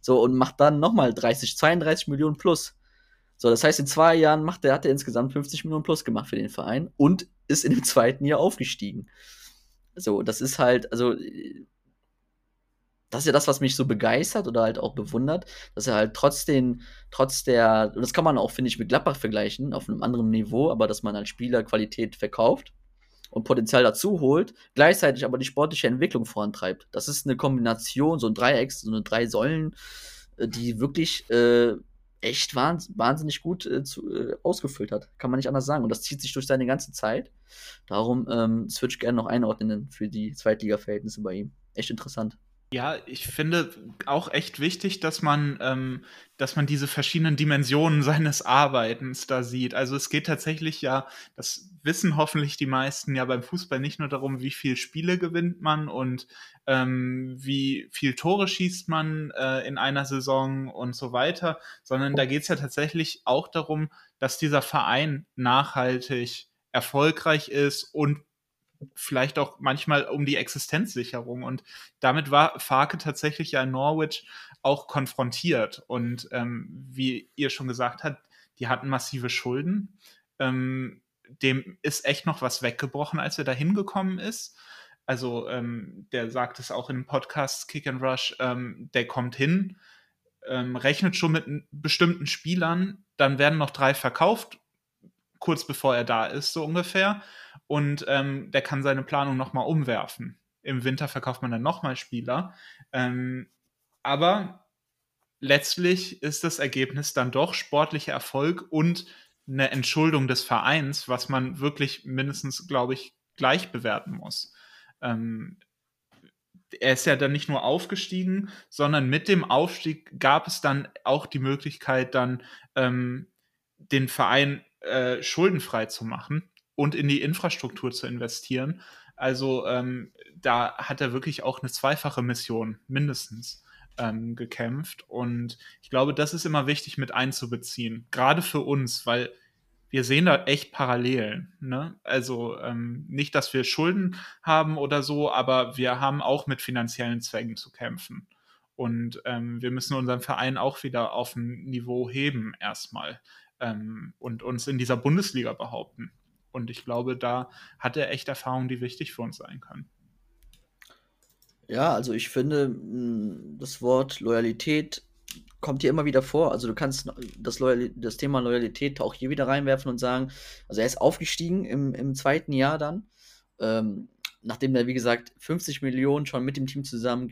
So, und macht dann nochmal 30, 32 Millionen plus. So, das heißt, in zwei Jahren macht er, hat er insgesamt 50 Millionen plus gemacht für den Verein und ist in dem zweiten Jahr aufgestiegen. So, das ist halt, also, das ist ja das, was mich so begeistert oder halt auch bewundert, dass er halt trotzdem, trotz der, und das kann man auch, finde ich, mit Gladbach vergleichen, auf einem anderen Niveau, aber dass man als Spieler Qualität verkauft und Potenzial dazu holt, gleichzeitig aber die sportliche Entwicklung vorantreibt. Das ist eine Kombination, so ein Dreieck, so eine drei Säulen, äh, die wirklich äh, echt wahnsinnig gut äh, zu, äh, ausgefüllt hat. Kann man nicht anders sagen. Und das zieht sich durch seine ganze Zeit. Darum ähm, Switch gerne noch einordnen für die Zweitliga-Verhältnisse bei ihm. Echt interessant. Ja, ich finde auch echt wichtig, dass man, ähm, dass man diese verschiedenen Dimensionen seines Arbeitens da sieht. Also es geht tatsächlich ja, das wissen hoffentlich die meisten ja beim Fußball nicht nur darum, wie viel Spiele gewinnt man und ähm, wie viel Tore schießt man äh, in einer Saison und so weiter, sondern da geht es ja tatsächlich auch darum, dass dieser Verein nachhaltig erfolgreich ist und vielleicht auch manchmal um die Existenzsicherung. Und damit war Farke tatsächlich ja in Norwich auch konfrontiert. Und ähm, wie ihr schon gesagt habt, die hatten massive Schulden. Ähm, dem ist echt noch was weggebrochen, als er da hingekommen ist. Also ähm, der sagt es auch in dem Podcast Kick and Rush, ähm, der kommt hin, ähm, rechnet schon mit bestimmten Spielern, dann werden noch drei verkauft, kurz bevor er da ist, so ungefähr und ähm, der kann seine Planung nochmal umwerfen. Im Winter verkauft man dann nochmal Spieler. Ähm, aber letztlich ist das Ergebnis dann doch sportlicher Erfolg und eine Entschuldung des Vereins, was man wirklich mindestens, glaube ich, gleich bewerten muss. Ähm, er ist ja dann nicht nur aufgestiegen, sondern mit dem Aufstieg gab es dann auch die Möglichkeit, dann ähm, den Verein äh, schuldenfrei zu machen und in die Infrastruktur zu investieren. Also ähm, da hat er wirklich auch eine zweifache Mission mindestens ähm, gekämpft. Und ich glaube, das ist immer wichtig mit einzubeziehen, gerade für uns, weil wir sehen da echt Parallelen. Ne? Also ähm, nicht, dass wir Schulden haben oder so, aber wir haben auch mit finanziellen Zwängen zu kämpfen. Und ähm, wir müssen unseren Verein auch wieder auf ein Niveau heben erstmal ähm, und uns in dieser Bundesliga behaupten. Und ich glaube, da hat er echt Erfahrungen, die wichtig für uns sein können. Ja, also ich finde, hm, das Wort Loyalität kommt hier immer wieder vor. Also du kannst das, Loyal das Thema Loyalität auch hier wieder reinwerfen und sagen, also er ist aufgestiegen im, im zweiten Jahr dann, ähm, nachdem er, wie gesagt, 50 Millionen schon mit dem Team zusammen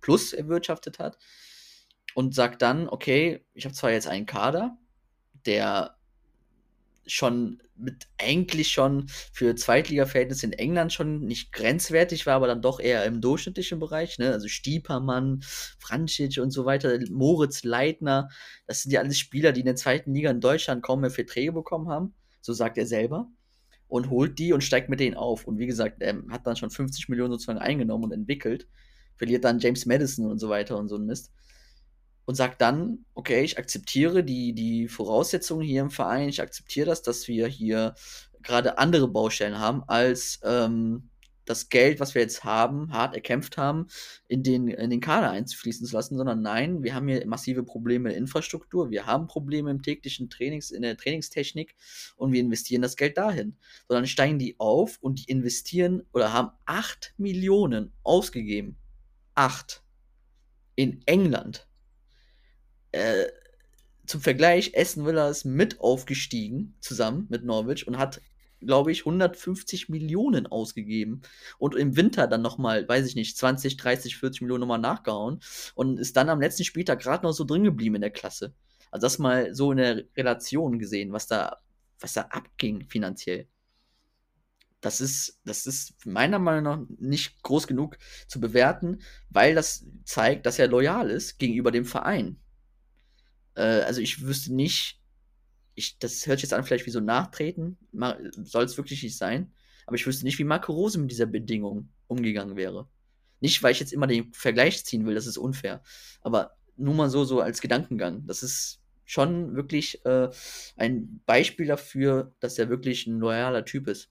plus erwirtschaftet hat und sagt dann, okay, ich habe zwar jetzt einen Kader, der schon mit eigentlich schon für Zweitliga-Verhältnisse in England schon nicht grenzwertig war, aber dann doch eher im durchschnittlichen Bereich. Ne? Also Stiepermann, Francic und so weiter, Moritz Leitner, das sind ja alles Spieler, die in der zweiten Liga in Deutschland kaum mehr Verträge bekommen haben, so sagt er selber. Und holt die und steigt mit denen auf. Und wie gesagt, er hat dann schon 50 Millionen sozusagen eingenommen und entwickelt. Verliert dann James Madison und so weiter und so ein Mist und sagt dann, okay, ich akzeptiere die, die Voraussetzungen hier im Verein, ich akzeptiere das, dass wir hier gerade andere Baustellen haben, als ähm, das Geld, was wir jetzt haben, hart erkämpft haben, in den, in den Kader einzufließen zu lassen, sondern nein, wir haben hier massive Probleme in der Infrastruktur, wir haben Probleme im täglichen Trainings, in der Trainingstechnik und wir investieren das Geld dahin. Sondern steigen die auf und die investieren oder haben 8 Millionen ausgegeben. 8. In England äh, zum Vergleich, Essen Villa ist mit aufgestiegen, zusammen mit Norwich und hat, glaube ich, 150 Millionen ausgegeben. Und im Winter dann nochmal, weiß ich nicht, 20, 30, 40 Millionen nochmal nachgehauen und ist dann am letzten Spieltag gerade noch so drin geblieben in der Klasse. Also das mal so in der Relation gesehen, was da, was da abging finanziell. das ist, das ist meiner Meinung nach nicht groß genug zu bewerten, weil das zeigt, dass er loyal ist gegenüber dem Verein. Äh, also ich wüsste nicht, ich, das hört sich jetzt an, vielleicht wie so Nachtreten, soll es wirklich nicht sein, aber ich wüsste nicht, wie Marco Rose mit dieser Bedingung umgegangen wäre. Nicht, weil ich jetzt immer den Vergleich ziehen will, das ist unfair, aber nur mal so, so als Gedankengang. Das ist schon wirklich äh, ein Beispiel dafür, dass er wirklich ein loyaler Typ ist.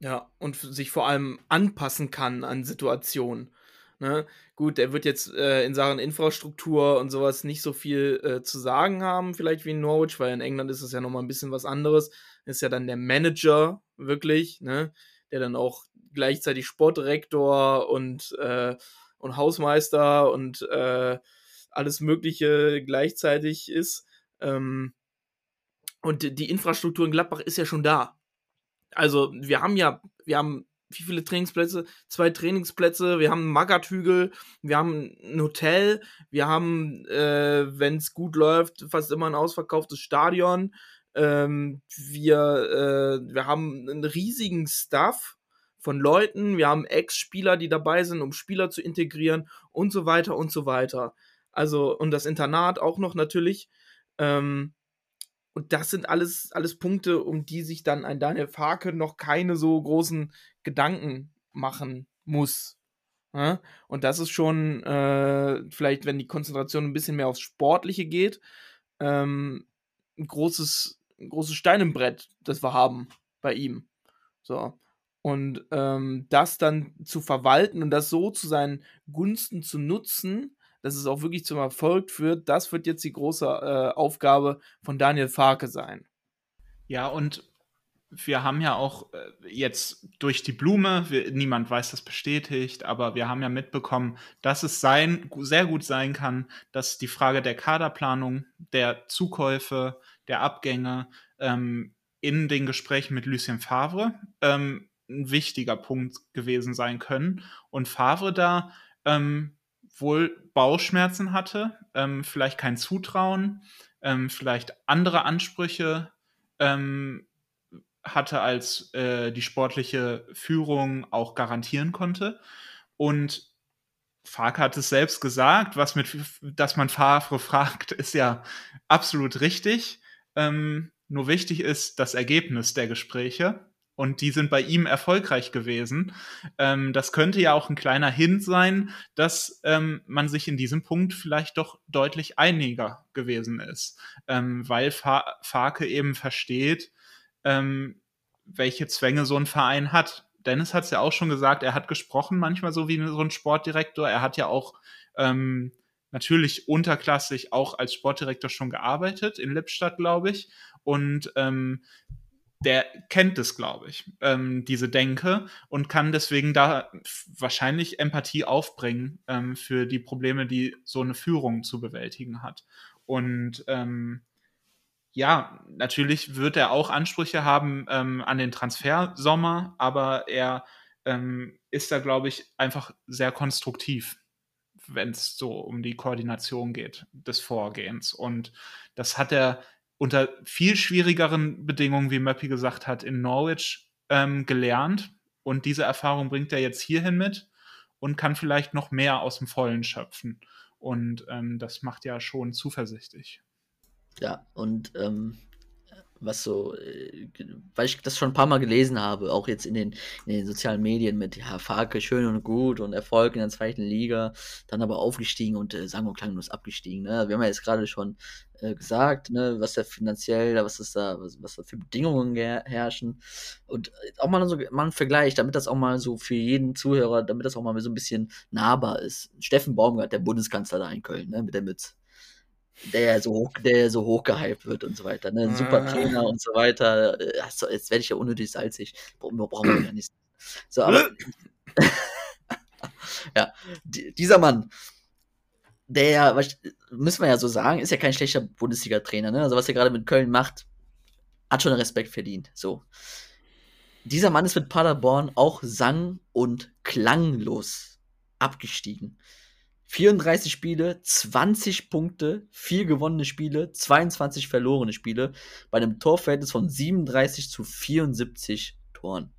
Ja, und sich vor allem anpassen kann an Situationen. Ne? Gut, er wird jetzt äh, in Sachen Infrastruktur und sowas nicht so viel äh, zu sagen haben, vielleicht wie in Norwich, weil in England ist es ja nochmal ein bisschen was anderes. Ist ja dann der Manager wirklich, ne? der dann auch gleichzeitig Sportdirektor und, äh, und Hausmeister und äh, alles Mögliche gleichzeitig ist. Ähm, und die Infrastruktur in Gladbach ist ja schon da. Also, wir haben ja, wir haben wie viele Trainingsplätze? Zwei Trainingsplätze, wir haben einen Magathügel, wir haben ein Hotel, wir haben, äh, wenn es gut läuft, fast immer ein ausverkauftes Stadion. Ähm, wir, äh, wir haben einen riesigen Staff von Leuten, wir haben Ex-Spieler, die dabei sind, um Spieler zu integrieren und so weiter und so weiter. Also, und das Internat auch noch natürlich. Ähm, und das sind alles, alles Punkte, um die sich dann ein Daniel Farke noch keine so großen Gedanken machen muss. Ja? Und das ist schon, äh, vielleicht, wenn die Konzentration ein bisschen mehr aufs Sportliche geht, ähm, ein großes, ein großes Stein im Brett, das wir haben bei ihm. So. Und ähm, das dann zu verwalten und das so zu seinen Gunsten zu nutzen, dass es auch wirklich zum Erfolg führt, das wird jetzt die große äh, Aufgabe von Daniel Farke sein. Ja, und wir haben ja auch äh, jetzt durch die Blume, wir, niemand weiß das bestätigt, aber wir haben ja mitbekommen, dass es sein, sehr gut sein kann, dass die Frage der Kaderplanung, der Zukäufe, der Abgänge ähm, in den Gesprächen mit Lucien Favre ähm, ein wichtiger Punkt gewesen sein können. Und Favre da ähm, wohl Bauchschmerzen hatte, ähm, vielleicht kein Zutrauen, ähm, vielleicht andere Ansprüche ähm, hatte, als äh, die sportliche Führung auch garantieren konnte. Und Fark hat es selbst gesagt, was mit, dass man Favre fragt, ist ja absolut richtig. Ähm, nur wichtig ist das Ergebnis der Gespräche und die sind bei ihm erfolgreich gewesen. Ähm, das könnte ja auch ein kleiner Hint sein, dass ähm, man sich in diesem Punkt vielleicht doch deutlich einiger gewesen ist, ähm, weil Fa Farke eben versteht, ähm, welche Zwänge so ein Verein hat. Dennis hat es ja auch schon gesagt, er hat gesprochen manchmal so wie so ein Sportdirektor. Er hat ja auch ähm, natürlich unterklassig auch als Sportdirektor schon gearbeitet, in Lippstadt, glaube ich. Und ähm, der kennt es, glaube ich, ähm, diese Denke und kann deswegen da wahrscheinlich Empathie aufbringen ähm, für die Probleme, die so eine Führung zu bewältigen hat. Und ähm, ja, natürlich wird er auch Ansprüche haben ähm, an den Transfersommer, aber er ähm, ist da, glaube ich, einfach sehr konstruktiv, wenn es so um die Koordination geht des Vorgehens. Und das hat er unter viel schwierigeren Bedingungen, wie Möppi gesagt hat, in Norwich ähm, gelernt. Und diese Erfahrung bringt er jetzt hierhin mit und kann vielleicht noch mehr aus dem Vollen schöpfen. Und ähm, das macht ja schon zuversichtlich. Ja, und ähm, was so, äh, weil ich das schon ein paar Mal gelesen habe, auch jetzt in den, in den sozialen Medien mit ja, Farke schön und gut und Erfolg in der zweiten Liga, dann aber aufgestiegen und äh, sagen wir klanglos abgestiegen. Ne? Wir haben ja jetzt gerade schon äh, gesagt, ne, was da finanziell, was ist da, was, was da für Bedingungen herrschen. Und äh, auch mal so mal ein Vergleich, damit das auch mal so für jeden Zuhörer, damit das auch mal so ein bisschen nahbar ist. Steffen Baumgart, der Bundeskanzler da in Köln, ne, mit der Mütze der so hoch, der so hoch gehypt wird und so weiter. Ne? Ein super ah. Trainer und so weiter. Achso, jetzt werde ich ja unnötig salzig. Brauchen wir ja nicht. So, aber. ja, dieser Mann, der, müssen wir ja so sagen, ist ja kein schlechter Bundesliga-Trainer. Ne? Also, was er gerade mit Köln macht, hat schon Respekt verdient. So. Dieser Mann ist mit Paderborn auch sang- und klanglos abgestiegen. 34 Spiele, 20 Punkte, 4 gewonnene Spiele, 22 verlorene Spiele bei einem Torverhältnis von 37 zu 74 Toren.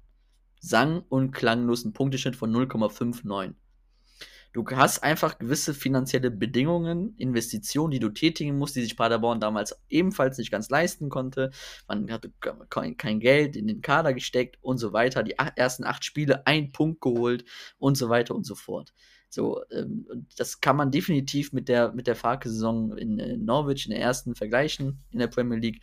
Sang- und klanglos ein Punkteschnitt von 0,59. Du hast einfach gewisse finanzielle Bedingungen, Investitionen, die du tätigen musst, die sich Paderborn damals ebenfalls nicht ganz leisten konnte. Man hatte kein Geld in den Kader gesteckt und so weiter. Die ersten acht Spiele ein Punkt geholt und so weiter und so fort. So, ähm, das kann man definitiv mit der, mit der Farke-Saison in, in Norwich in der ersten vergleichen in der Premier League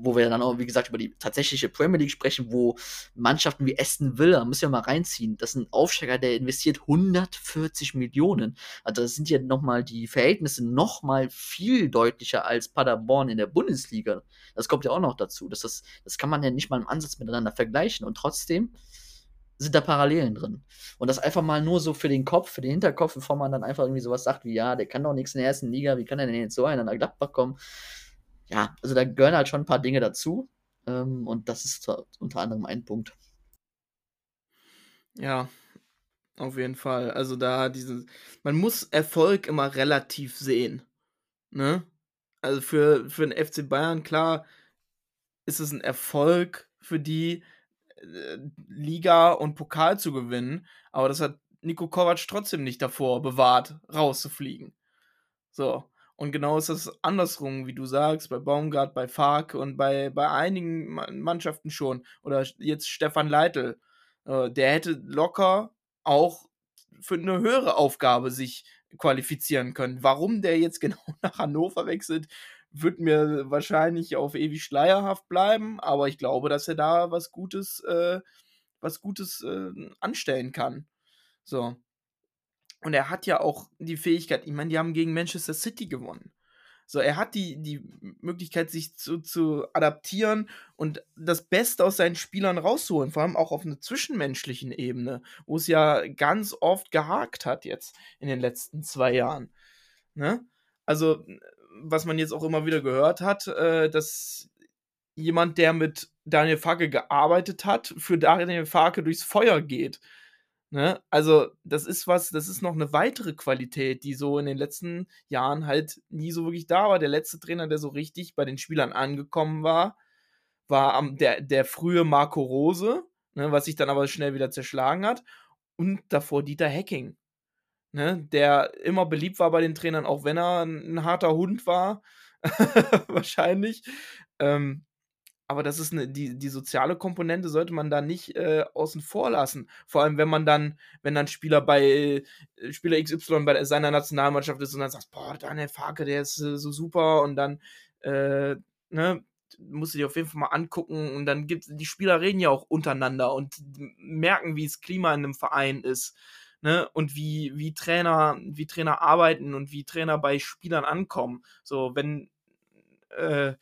wo wir dann auch, wie gesagt, über die tatsächliche Premier League sprechen, wo Mannschaften wie Aston Villa, müssen wir mal reinziehen, das ist ein Aufsteiger, der investiert 140 Millionen. Also das sind ja nochmal die Verhältnisse nochmal viel deutlicher als Paderborn in der Bundesliga. Das kommt ja auch noch dazu. Das, das, das kann man ja nicht mal im Ansatz miteinander vergleichen. Und trotzdem sind da Parallelen drin. Und das einfach mal nur so für den Kopf, für den Hinterkopf, bevor man dann einfach irgendwie sowas sagt wie, ja, der kann doch nichts in der ersten Liga, wie kann er denn jetzt so einer nach Gladbach kommen? ja, also da gehören halt schon ein paar Dinge dazu. Ähm, und das ist unter anderem ein Punkt. Ja, auf jeden Fall. Also da diese, man muss Erfolg immer relativ sehen. Ne? Also für, für den FC Bayern, klar, ist es ein Erfolg für die, Liga und Pokal zu gewinnen, aber das hat Nico Kovac trotzdem nicht davor bewahrt, rauszufliegen. So. Und genau ist das andersrum, wie du sagst, bei Baumgart, bei Fark und bei, bei einigen Mannschaften schon. Oder jetzt Stefan Leitl. Äh, der hätte locker auch für eine höhere Aufgabe sich qualifizieren können. Warum der jetzt genau nach Hannover wechselt, wird mir wahrscheinlich auf ewig schleierhaft bleiben, aber ich glaube, dass er da was Gutes, äh, was Gutes äh, anstellen kann. So. Und er hat ja auch die Fähigkeit, ich meine, die haben gegen Manchester City gewonnen. So, er hat die, die Möglichkeit, sich zu, zu adaptieren und das Beste aus seinen Spielern rauszuholen, vor allem auch auf einer zwischenmenschlichen Ebene, wo es ja ganz oft gehakt hat jetzt in den letzten zwei Jahren. Ne? Also, was man jetzt auch immer wieder gehört hat, äh, dass jemand, der mit Daniel Farke gearbeitet hat, für Daniel Farke durchs Feuer geht. Ne? Also, das ist was, das ist noch eine weitere Qualität, die so in den letzten Jahren halt nie so wirklich da war. Der letzte Trainer, der so richtig bei den Spielern angekommen war, war am, der, der frühe Marco Rose, ne, was sich dann aber schnell wieder zerschlagen hat. Und davor Dieter Hecking, ne, der immer beliebt war bei den Trainern, auch wenn er ein, harter Hund war, wahrscheinlich. Ähm, aber das ist eine, die, die soziale Komponente sollte man da nicht äh, außen vor lassen. Vor allem, wenn man dann, wenn dann Spieler bei äh, Spieler XY bei seiner Nationalmannschaft ist und dann sagt, boah, Daniel Farke, der ist äh, so super und dann, äh, ne, musst du dir auf jeden Fall mal angucken und dann gibt die Spieler reden ja auch untereinander und merken, wie das Klima in einem Verein ist. Ne, und wie, wie Trainer, wie Trainer arbeiten und wie Trainer bei Spielern ankommen. So, wenn äh,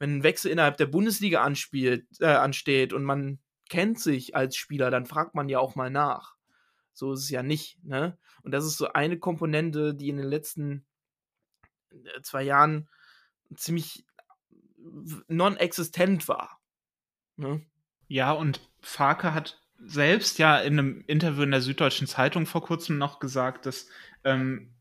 wenn ein Wechsel innerhalb der Bundesliga anspielt, äh, ansteht und man kennt sich als Spieler, dann fragt man ja auch mal nach. So ist es ja nicht, ne? Und das ist so eine Komponente, die in den letzten äh, zwei Jahren ziemlich non-existent war. Ne? Ja, und Farke hat selbst ja in einem Interview in der Süddeutschen Zeitung vor kurzem noch gesagt, dass ähm,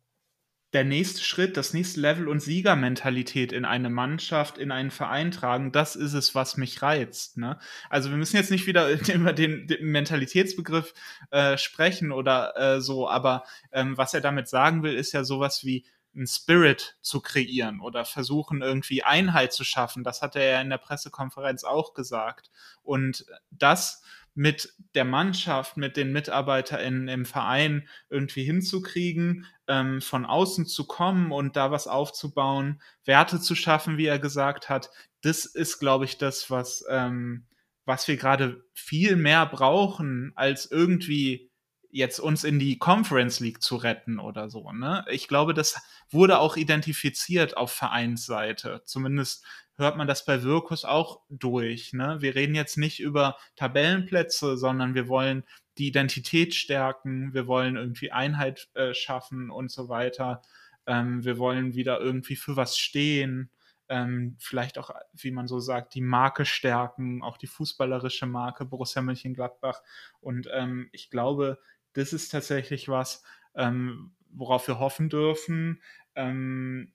der nächste Schritt, das nächste Level und Siegermentalität in eine Mannschaft, in einen Verein tragen, das ist es, was mich reizt. Ne? Also wir müssen jetzt nicht wieder über den, den Mentalitätsbegriff äh, sprechen oder äh, so, aber ähm, was er damit sagen will, ist ja sowas wie ein Spirit zu kreieren oder versuchen irgendwie Einheit zu schaffen. Das hat er ja in der Pressekonferenz auch gesagt. Und das mit der Mannschaft, mit den MitarbeiterInnen im Verein irgendwie hinzukriegen, ähm, von außen zu kommen und da was aufzubauen, Werte zu schaffen, wie er gesagt hat, das ist, glaube ich, das, was, ähm, was wir gerade viel mehr brauchen, als irgendwie jetzt uns in die Conference League zu retten oder so. Ne? Ich glaube, das wurde auch identifiziert auf Vereinsseite. Zumindest hört man das bei Wirkus auch durch. Ne? Wir reden jetzt nicht über Tabellenplätze, sondern wir wollen die Identität stärken, wir wollen irgendwie Einheit äh, schaffen und so weiter. Ähm, wir wollen wieder irgendwie für was stehen. Ähm, vielleicht auch, wie man so sagt, die Marke stärken, auch die fußballerische Marke Borussia Mönchengladbach. Und ähm, ich glaube, das ist tatsächlich was, ähm, worauf wir hoffen dürfen. Ähm,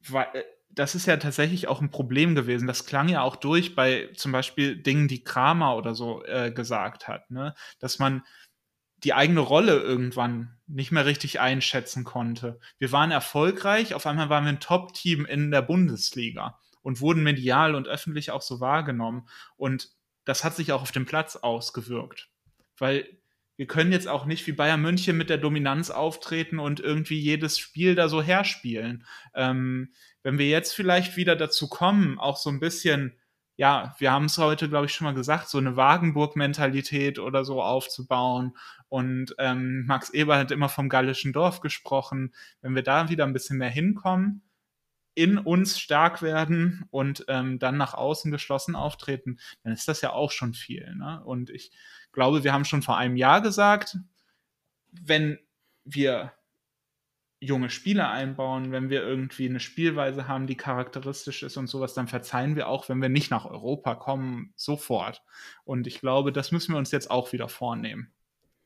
weil, äh, das ist ja tatsächlich auch ein Problem gewesen. Das klang ja auch durch bei zum Beispiel Dingen, die Kramer oder so äh, gesagt hat, ne? dass man die eigene Rolle irgendwann nicht mehr richtig einschätzen konnte. Wir waren erfolgreich, auf einmal waren wir ein Top-Team in der Bundesliga und wurden medial und öffentlich auch so wahrgenommen. Und das hat sich auch auf dem Platz ausgewirkt. Weil wir können jetzt auch nicht wie Bayern München mit der Dominanz auftreten und irgendwie jedes Spiel da so herspielen. Ähm, wenn wir jetzt vielleicht wieder dazu kommen, auch so ein bisschen ja, wir haben es heute, glaube ich, schon mal gesagt, so eine Wagenburg-Mentalität oder so aufzubauen. Und ähm, Max Eber hat immer vom gallischen Dorf gesprochen. Wenn wir da wieder ein bisschen mehr hinkommen, in uns stark werden und ähm, dann nach außen geschlossen auftreten, dann ist das ja auch schon viel. Ne? Und ich glaube, wir haben schon vor einem Jahr gesagt, wenn wir junge Spieler einbauen, wenn wir irgendwie eine Spielweise haben, die charakteristisch ist und sowas, dann verzeihen wir auch, wenn wir nicht nach Europa kommen, sofort. Und ich glaube, das müssen wir uns jetzt auch wieder vornehmen.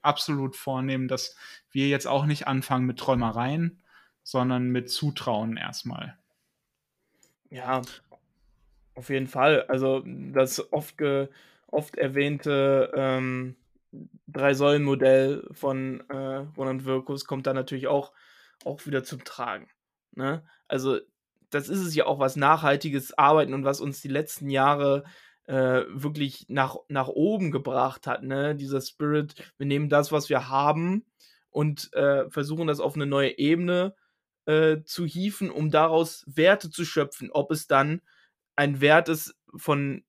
Absolut vornehmen, dass wir jetzt auch nicht anfangen mit Träumereien, sondern mit Zutrauen erstmal. Ja, auf jeden Fall. Also das oft, ge, oft erwähnte ähm, Drei-Säulen-Modell von äh, Ronald Wirkus kommt da natürlich auch auch wieder zum Tragen. Ne? Also, das ist es ja auch, was nachhaltiges Arbeiten und was uns die letzten Jahre äh, wirklich nach, nach oben gebracht hat. Ne? Dieser Spirit, wir nehmen das, was wir haben und äh, versuchen das auf eine neue Ebene äh, zu hieven, um daraus Werte zu schöpfen. Ob es dann ein Wert ist von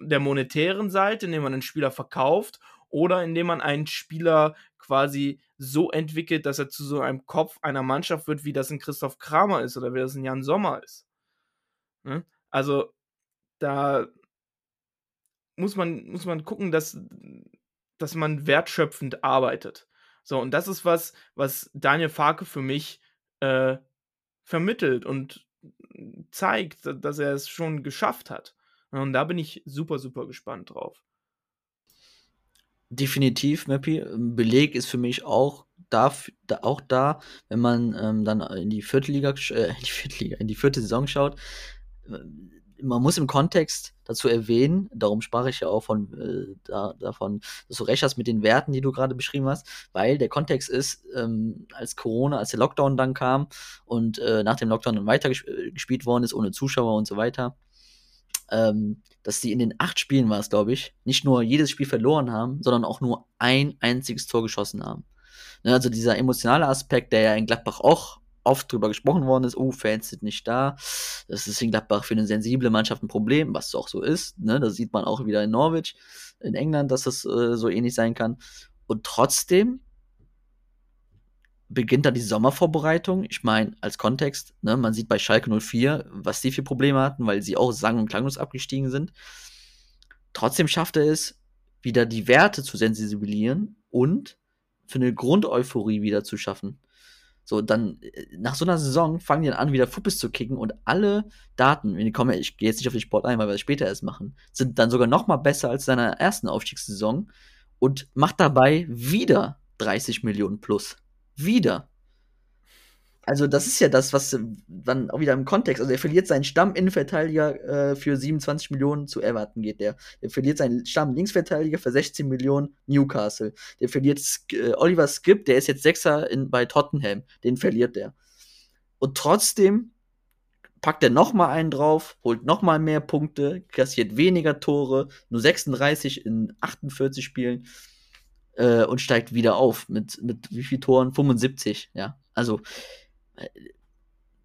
der monetären Seite, indem man einen Spieler verkauft, oder indem man einen Spieler quasi so entwickelt, dass er zu so einem Kopf einer Mannschaft wird, wie das in Christoph Kramer ist oder wie das in Jan Sommer ist. Ne? Also da muss man, muss man gucken, dass, dass man wertschöpfend arbeitet. So, und das ist was, was Daniel Farke für mich äh, vermittelt und zeigt, dass er es schon geschafft hat. Und da bin ich super, super gespannt drauf. Definitiv, Mappy. Beleg ist für mich auch da, auch da, wenn man ähm, dann in die vierte äh, in die vierte in die vierte Saison schaut. Äh, man muss im Kontext dazu erwähnen, darum sprach ich ja auch von, äh, da, davon, dass du recht hast mit den Werten, die du gerade beschrieben hast, weil der Kontext ist, ähm, als Corona, als der Lockdown dann kam und äh, nach dem Lockdown dann weitergespielt worden ist, ohne Zuschauer und so weiter, ähm, dass sie in den acht Spielen war es, glaube ich, nicht nur jedes Spiel verloren haben, sondern auch nur ein einziges Tor geschossen haben. Ne, also dieser emotionale Aspekt, der ja in Gladbach auch oft drüber gesprochen worden ist, oh, Fans sind nicht da. Das ist in Gladbach für eine sensible Mannschaft ein Problem, was auch so ist. Ne? Das sieht man auch wieder in Norwich, in England, dass das äh, so ähnlich sein kann. Und trotzdem beginnt dann die Sommervorbereitung. Ich meine, als Kontext, ne, man sieht bei Schalke 04, was die für Probleme hatten, weil sie auch sang- und klanglos abgestiegen sind. Trotzdem schafft er es, wieder die Werte zu sensibilisieren und für eine Grundeuphorie wieder zu schaffen. So, dann äh, nach so einer Saison fangen die dann an, wieder Fuppes zu kicken und alle Daten, ich, komme, ich gehe jetzt nicht auf den Sport ein, weil wir das später erst machen, sind dann sogar noch mal besser als seiner ersten Aufstiegssaison und macht dabei wieder 30 Millionen plus wieder. Also, das ist ja das, was dann auch wieder im Kontext. Also, er verliert seinen Stamm-Innenverteidiger äh, für 27 Millionen zu Everton, geht der. Er verliert seinen Stamm-Linksverteidiger für 16 Millionen Newcastle. Der verliert äh, Oliver Skip, der ist jetzt Sechser in, bei Tottenham. Den verliert der. Und trotzdem packt er nochmal einen drauf, holt nochmal mehr Punkte, kassiert weniger Tore, nur 36 in 48 Spielen äh, und steigt wieder auf mit, mit wie viel Toren? 75, ja. Also äh,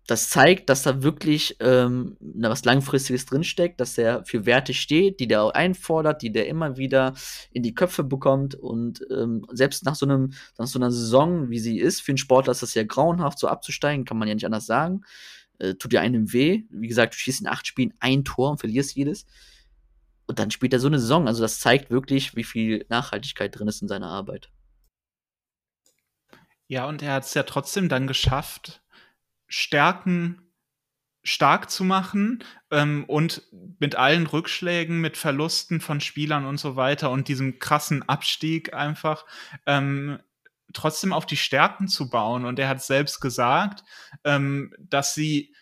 das zeigt, dass da wirklich ähm, was Langfristiges drinsteckt, dass er für Werte steht, die der einfordert, die der immer wieder in die Köpfe bekommt. Und ähm, selbst nach so, einem, nach so einer Saison, wie sie ist, für einen Sportler ist das ja grauenhaft, so abzusteigen, kann man ja nicht anders sagen. Äh, tut dir einem weh. Wie gesagt, du schießt in acht Spielen ein Tor und verlierst jedes. Und dann spielt er so eine Saison. Also das zeigt wirklich, wie viel Nachhaltigkeit drin ist in seiner Arbeit. Ja, und er hat es ja trotzdem dann geschafft, Stärken stark zu machen ähm, und mit allen Rückschlägen, mit Verlusten von Spielern und so weiter und diesem krassen Abstieg einfach ähm, trotzdem auf die Stärken zu bauen. Und er hat selbst gesagt, ähm, dass sie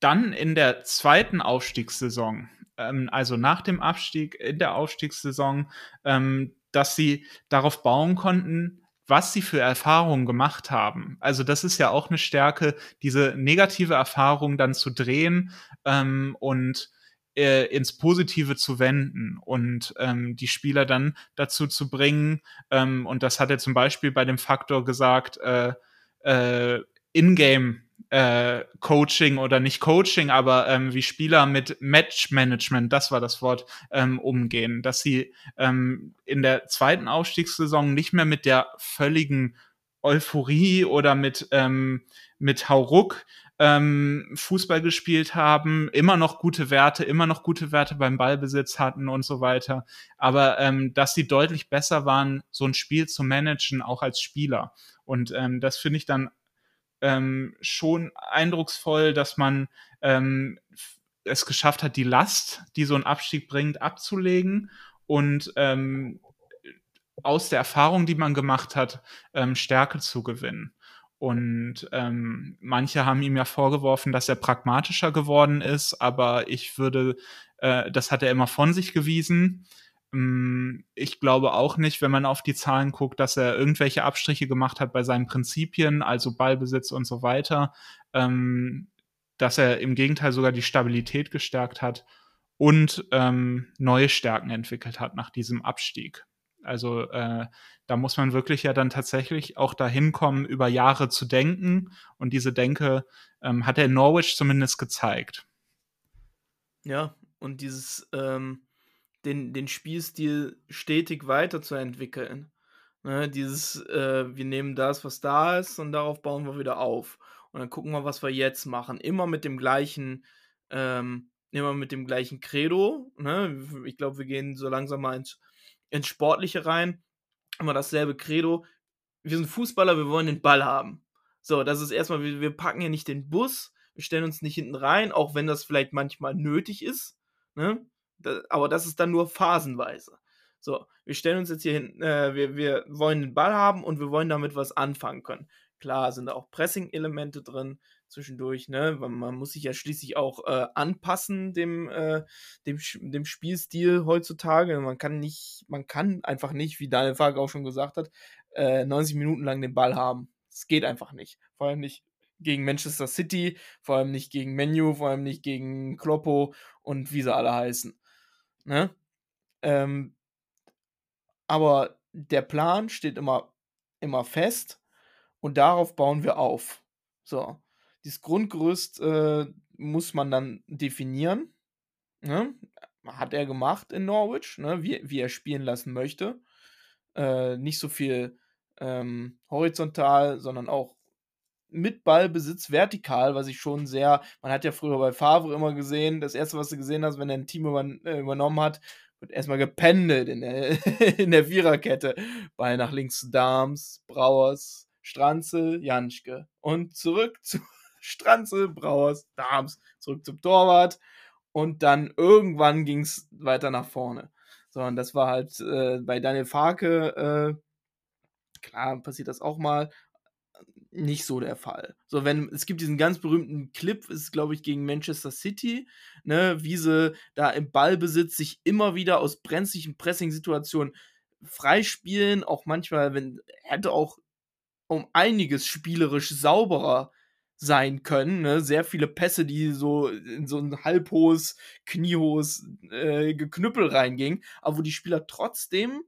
dann in der zweiten Aufstiegssaison, ähm, also nach dem Abstieg in der Aufstiegssaison, ähm, dass sie darauf bauen konnten, was sie für Erfahrungen gemacht haben. Also das ist ja auch eine Stärke, diese negative Erfahrung dann zu drehen ähm, und äh, ins Positive zu wenden und ähm, die Spieler dann dazu zu bringen. Ähm, und das hat er zum Beispiel bei dem Faktor gesagt, äh, äh, in-game äh, Coaching oder nicht Coaching, aber ähm, wie Spieler mit Match-Management, das war das Wort, ähm, umgehen. Dass sie ähm, in der zweiten Aufstiegssaison nicht mehr mit der völligen Euphorie oder mit, ähm, mit Hauruck ähm, Fußball gespielt haben, immer noch gute Werte, immer noch gute Werte beim Ballbesitz hatten und so weiter. Aber ähm, dass sie deutlich besser waren, so ein Spiel zu managen, auch als Spieler. Und ähm, das finde ich dann ähm, schon eindrucksvoll, dass man ähm, es geschafft hat, die Last, die so ein Abstieg bringt, abzulegen und ähm, aus der Erfahrung, die man gemacht hat, ähm, Stärke zu gewinnen. Und ähm, manche haben ihm ja vorgeworfen, dass er pragmatischer geworden ist, aber ich würde, äh, das hat er immer von sich gewiesen. Mm, ich glaube auch nicht, wenn man auf die Zahlen guckt, dass er irgendwelche Abstriche gemacht hat bei seinen Prinzipien, also Ballbesitz und so weiter, ähm, dass er im Gegenteil sogar die Stabilität gestärkt hat und ähm, neue Stärken entwickelt hat nach diesem Abstieg. Also äh, da muss man wirklich ja dann tatsächlich auch dahin kommen, über Jahre zu denken. Und diese Denke ähm, hat er in Norwich zumindest gezeigt. Ja, und dieses ähm, den, den Spielstil stetig weiterzuentwickeln. Ne, dieses, äh, wir nehmen das, was da ist, und darauf bauen wir wieder auf. Und dann gucken wir, was wir jetzt machen. Immer mit dem gleichen, ähm, immer mit dem gleichen Credo. Ne? Ich glaube, wir gehen so langsam mal ins, ins Sportliche rein. Immer dasselbe Credo. Wir sind Fußballer, wir wollen den Ball haben. So, das ist erstmal, wir, wir packen hier nicht den Bus, wir stellen uns nicht hinten rein, auch wenn das vielleicht manchmal nötig ist. Ne? Aber das ist dann nur phasenweise. So, wir stellen uns jetzt hier hin, äh, wir, wir wollen den Ball haben und wir wollen damit was anfangen können. Klar sind da auch Pressing-Elemente drin zwischendurch, ne? Man muss sich ja schließlich auch äh, anpassen dem, äh, dem, dem Spielstil heutzutage. Man kann nicht, man kann einfach nicht, wie Daniel Fark auch schon gesagt hat, 90 äh, Minuten lang den Ball haben. Es geht einfach nicht. Vor allem nicht gegen Manchester City, vor allem nicht gegen Menu, vor allem nicht gegen Kloppo und wie sie alle heißen. Ne? Ähm, aber der Plan steht immer, immer fest und darauf bauen wir auf. So, dieses Grundgerüst äh, muss man dann definieren. Ne? Hat er gemacht in Norwich, ne? wie, wie er spielen lassen möchte. Äh, nicht so viel ähm, horizontal, sondern auch mit Ballbesitz vertikal, was ich schon sehr, man hat ja früher bei Favre immer gesehen, das erste, was du gesehen hast, wenn er ein Team über, äh, übernommen hat, wird erstmal gependelt in der, in der Viererkette. Ball nach links zu Dahms, Brauers, Stranzel, Janschke. Und zurück zu Stranzel, Brauers, Dahms, zurück zum Torwart. Und dann irgendwann ging es weiter nach vorne. So, und das war halt äh, bei Daniel Farke, äh, klar, passiert das auch mal, nicht so der Fall. So, wenn, es gibt diesen ganz berühmten Clip, ist, glaube ich, gegen Manchester City, ne, wie sie da im Ballbesitz sich immer wieder aus brenzlichen Pressing-Situationen freispielen, auch manchmal, wenn, hätte auch um einiges spielerisch sauberer sein können, ne? sehr viele Pässe, die so in so ein halbhohes, kniehohes äh, Geknüppel reingingen, aber wo die Spieler trotzdem,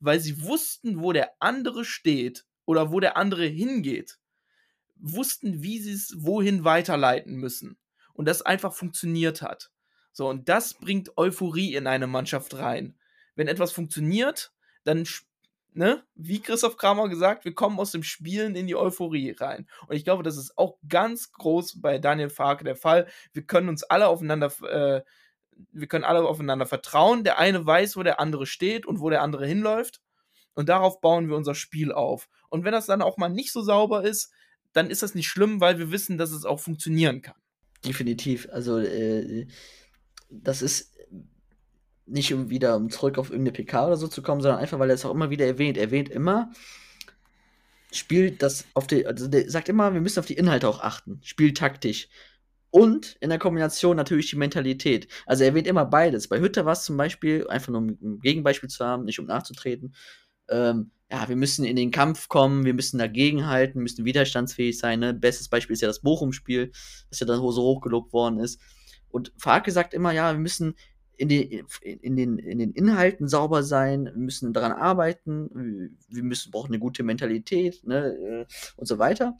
weil sie wussten, wo der andere steht, oder wo der andere hingeht, wussten, wie sie es wohin weiterleiten müssen. Und das einfach funktioniert hat. So, und das bringt Euphorie in eine Mannschaft rein. Wenn etwas funktioniert, dann, ne, wie Christoph Kramer gesagt, wir kommen aus dem Spielen in die Euphorie rein. Und ich glaube, das ist auch ganz groß bei Daniel Farke der Fall. Wir können uns alle aufeinander, äh, wir können alle aufeinander vertrauen. Der eine weiß, wo der andere steht und wo der andere hinläuft. Und darauf bauen wir unser Spiel auf. Und wenn das dann auch mal nicht so sauber ist, dann ist das nicht schlimm, weil wir wissen, dass es auch funktionieren kann. Definitiv. Also, äh, das ist nicht um wieder um zurück auf irgendeine PK oder so zu kommen, sondern einfach, weil er es auch immer wieder erwähnt. Er erwähnt immer, spielt das auf die, also der sagt immer, wir müssen auf die Inhalte auch achten. Spielt taktisch. Und in der Kombination natürlich die Mentalität. Also er erwähnt immer beides. Bei Hütter war es zum Beispiel, einfach nur um ein Gegenbeispiel zu haben, nicht um nachzutreten. Ähm, ja, wir müssen in den Kampf kommen, wir müssen dagegenhalten, müssen widerstandsfähig sein. Ne? Bestes Beispiel ist ja das Bochum-Spiel, das ja dann so hochgelobt worden ist. Und Farke sagt immer, ja, wir müssen in den, in, den, in den Inhalten sauber sein, wir müssen daran arbeiten, wir müssen, brauchen eine gute Mentalität ne, äh, und so weiter.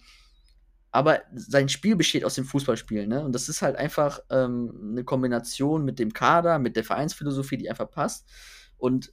Aber sein Spiel besteht aus dem Fußballspielen, ne? Und das ist halt einfach ähm, eine Kombination mit dem Kader, mit der Vereinsphilosophie, die einfach passt. Und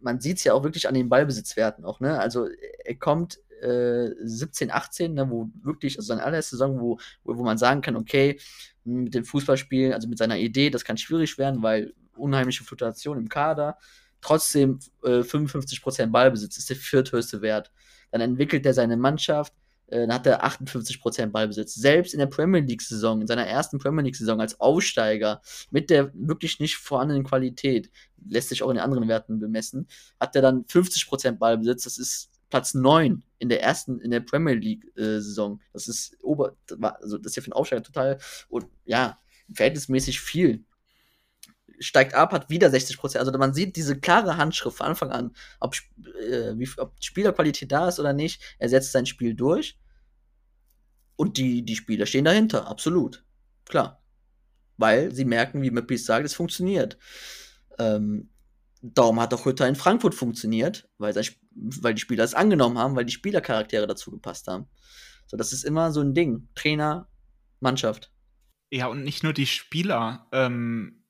man sieht es ja auch wirklich an den Ballbesitzwerten auch, ne? Also er kommt äh, 17, 18, ne, wo wirklich, also seine allererste Saison, wo, wo, wo man sagen kann, okay, mit dem Fußballspielen, also mit seiner Idee, das kann schwierig werden, weil unheimliche Fluktuation im Kader. Trotzdem äh, 55% Ballbesitz ist der vierthöchste Wert. Dann entwickelt er seine Mannschaft, dann hat er 58% Ballbesitz. Selbst in der Premier League-Saison, in seiner ersten Premier League-Saison als Aufsteiger, mit der wirklich nicht vorhandenen Qualität, lässt sich auch in den anderen Werten bemessen, hat er dann 50% Ballbesitz. Das ist Platz 9 in der ersten, in der Premier League-Saison. Äh, das ist ober, also das ist ja für einen Aufsteiger total, und ja, verhältnismäßig viel steigt ab, hat wieder 60 Prozent. Also man sieht diese klare Handschrift von Anfang an, ob, äh, wie, ob Spielerqualität da ist oder nicht. Er setzt sein Spiel durch und die, die Spieler stehen dahinter, absolut. Klar. Weil sie merken, wie Mappis sagt, es funktioniert. Ähm, darum hat auch Hütter in Frankfurt funktioniert, weil, sein, weil die Spieler es angenommen haben, weil die Spielercharaktere dazu gepasst haben. So, das ist immer so ein Ding. Trainer, Mannschaft. Ja, und nicht nur die Spieler. Ähm,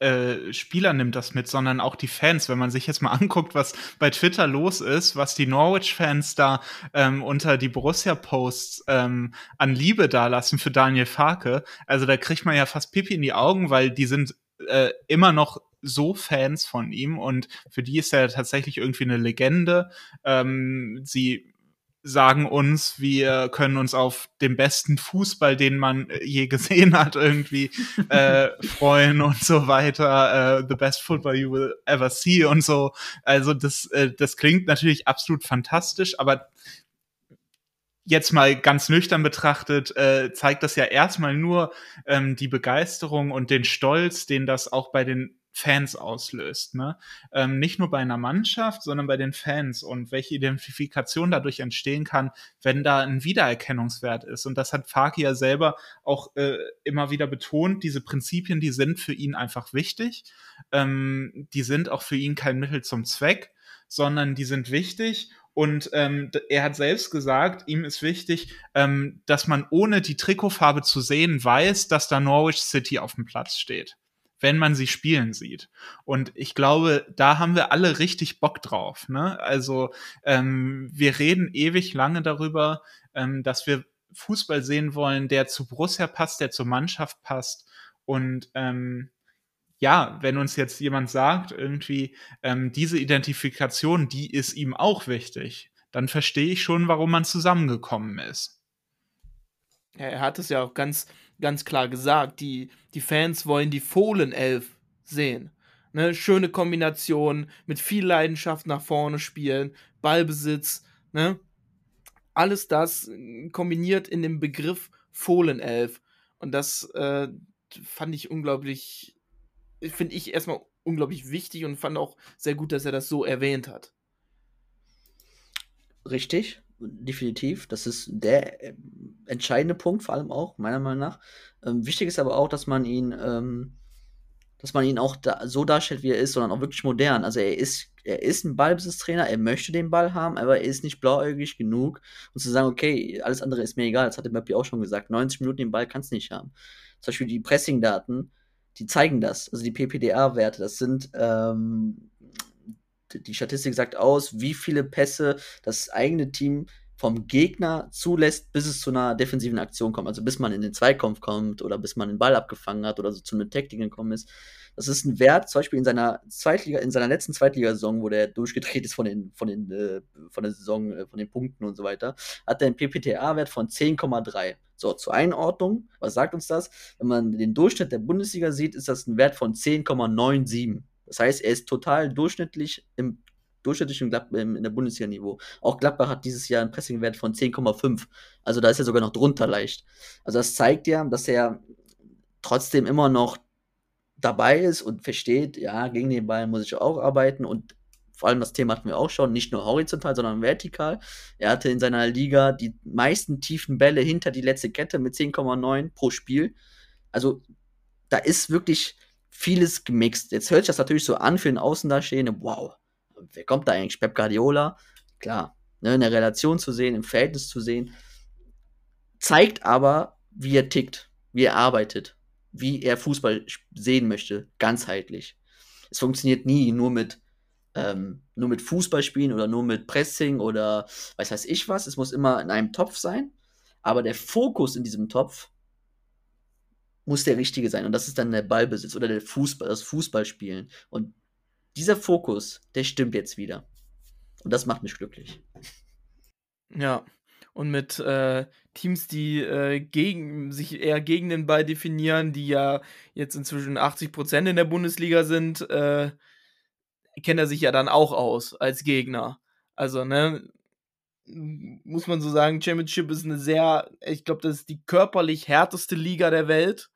äh, Spieler nimmt das mit, sondern auch die Fans. Wenn man sich jetzt mal anguckt, was bei Twitter los ist, was die Norwich-Fans da ähm, unter die Borussia-Posts ähm, an Liebe dalassen für Daniel Farke, also da kriegt man ja fast Pipi in die Augen, weil die sind äh, immer noch so Fans von ihm und für die ist er tatsächlich irgendwie eine Legende. Ähm, sie sagen uns, wir können uns auf den besten Fußball, den man äh, je gesehen hat, irgendwie äh, freuen und so weiter. Äh, the best football you will ever see und so. Also das, äh, das klingt natürlich absolut fantastisch, aber jetzt mal ganz nüchtern betrachtet, äh, zeigt das ja erstmal nur ähm, die Begeisterung und den Stolz, den das auch bei den Fans auslöst. Ne? Ähm, nicht nur bei einer Mannschaft, sondern bei den Fans und welche Identifikation dadurch entstehen kann, wenn da ein Wiedererkennungswert ist. Und das hat Faki ja selber auch äh, immer wieder betont. Diese Prinzipien, die sind für ihn einfach wichtig. Ähm, die sind auch für ihn kein Mittel zum Zweck, sondern die sind wichtig. Und ähm, er hat selbst gesagt, ihm ist wichtig, ähm, dass man ohne die Trikotfarbe zu sehen weiß, dass da Norwich City auf dem Platz steht wenn man sie spielen sieht. Und ich glaube, da haben wir alle richtig Bock drauf. Ne? Also ähm, wir reden ewig lange darüber, ähm, dass wir Fußball sehen wollen, der zu Borussia passt, der zur Mannschaft passt. Und ähm, ja, wenn uns jetzt jemand sagt, irgendwie ähm, diese Identifikation, die ist ihm auch wichtig, dann verstehe ich schon, warum man zusammengekommen ist. Er hat es ja auch ganz ganz klar gesagt, die, die Fans wollen die Fohlen-Elf sehen. Ne, schöne Kombination, mit viel Leidenschaft nach vorne spielen, Ballbesitz, ne? Alles das kombiniert in dem Begriff Fohlenelf. Und das äh, fand ich unglaublich, finde ich erstmal unglaublich wichtig und fand auch sehr gut, dass er das so erwähnt hat. Richtig definitiv. Das ist der äh, entscheidende Punkt, vor allem auch, meiner Meinung nach. Ähm, wichtig ist aber auch, dass man ihn, ähm, dass man ihn auch da, so darstellt, wie er ist, sondern auch wirklich modern. Also er ist, er ist ein Ballbesitztrainer, er möchte den Ball haben, aber er ist nicht blauäugig genug, um zu sagen, okay, alles andere ist mir egal. Das hat der Mappi auch schon gesagt. 90 Minuten den Ball kannst du nicht haben. Zum Beispiel die Pressing-Daten, die zeigen das. Also die PPDA-Werte, das sind ähm, die Statistik sagt aus, wie viele Pässe das eigene Team vom Gegner zulässt, bis es zu einer defensiven Aktion kommt. Also bis man in den Zweikampf kommt oder bis man den Ball abgefangen hat oder so zu einer Taktik gekommen ist. Das ist ein Wert, zum Beispiel in seiner Zweitliga, in seiner letzten Zweitligasaison, wo der durchgedreht ist von den, von den, äh, von der Saison, äh, von den Punkten und so weiter, hat er einen PPTA-Wert von 10,3. So, zur Einordnung, was sagt uns das? Wenn man den Durchschnitt der Bundesliga sieht, ist das ein Wert von 10,97. Das heißt, er ist total durchschnittlich im durchschnittlich in, Glad in der Bundesliga-Niveau. Auch Gladbach hat dieses Jahr einen Pressingwert von 10,5. Also da ist er sogar noch drunter leicht. Also das zeigt ja, dass er trotzdem immer noch dabei ist und versteht, ja, gegen den Ball muss ich auch arbeiten und vor allem das Thema hatten wir auch schon, nicht nur horizontal, sondern vertikal. Er hatte in seiner Liga die meisten tiefen Bälle hinter die letzte Kette mit 10,9 pro Spiel. Also da ist wirklich vieles gemixt. Jetzt hört sich das natürlich so an für den Außendarstehenden, wow, wer kommt da eigentlich? Pep Guardiola? Klar, ne, in der Relation zu sehen, im Verhältnis zu sehen, zeigt aber, wie er tickt, wie er arbeitet, wie er Fußball sehen möchte, ganzheitlich. Es funktioniert nie nur mit ähm, nur mit Fußball spielen oder nur mit Pressing oder weiß weiß ich was. Es muss immer in einem Topf sein. Aber der Fokus in diesem Topf muss der richtige sein. Und das ist dann der Ballbesitz oder der Fußball, das Fußballspielen. Und dieser Fokus, der stimmt jetzt wieder. Und das macht mich glücklich. Ja. Und mit äh, Teams, die äh, gegen, sich eher gegen den Ball definieren, die ja jetzt inzwischen 80% in der Bundesliga sind, äh, kennt er sich ja dann auch aus als Gegner. Also, ne, muss man so sagen, Championship ist eine sehr, ich glaube, das ist die körperlich härteste Liga der Welt.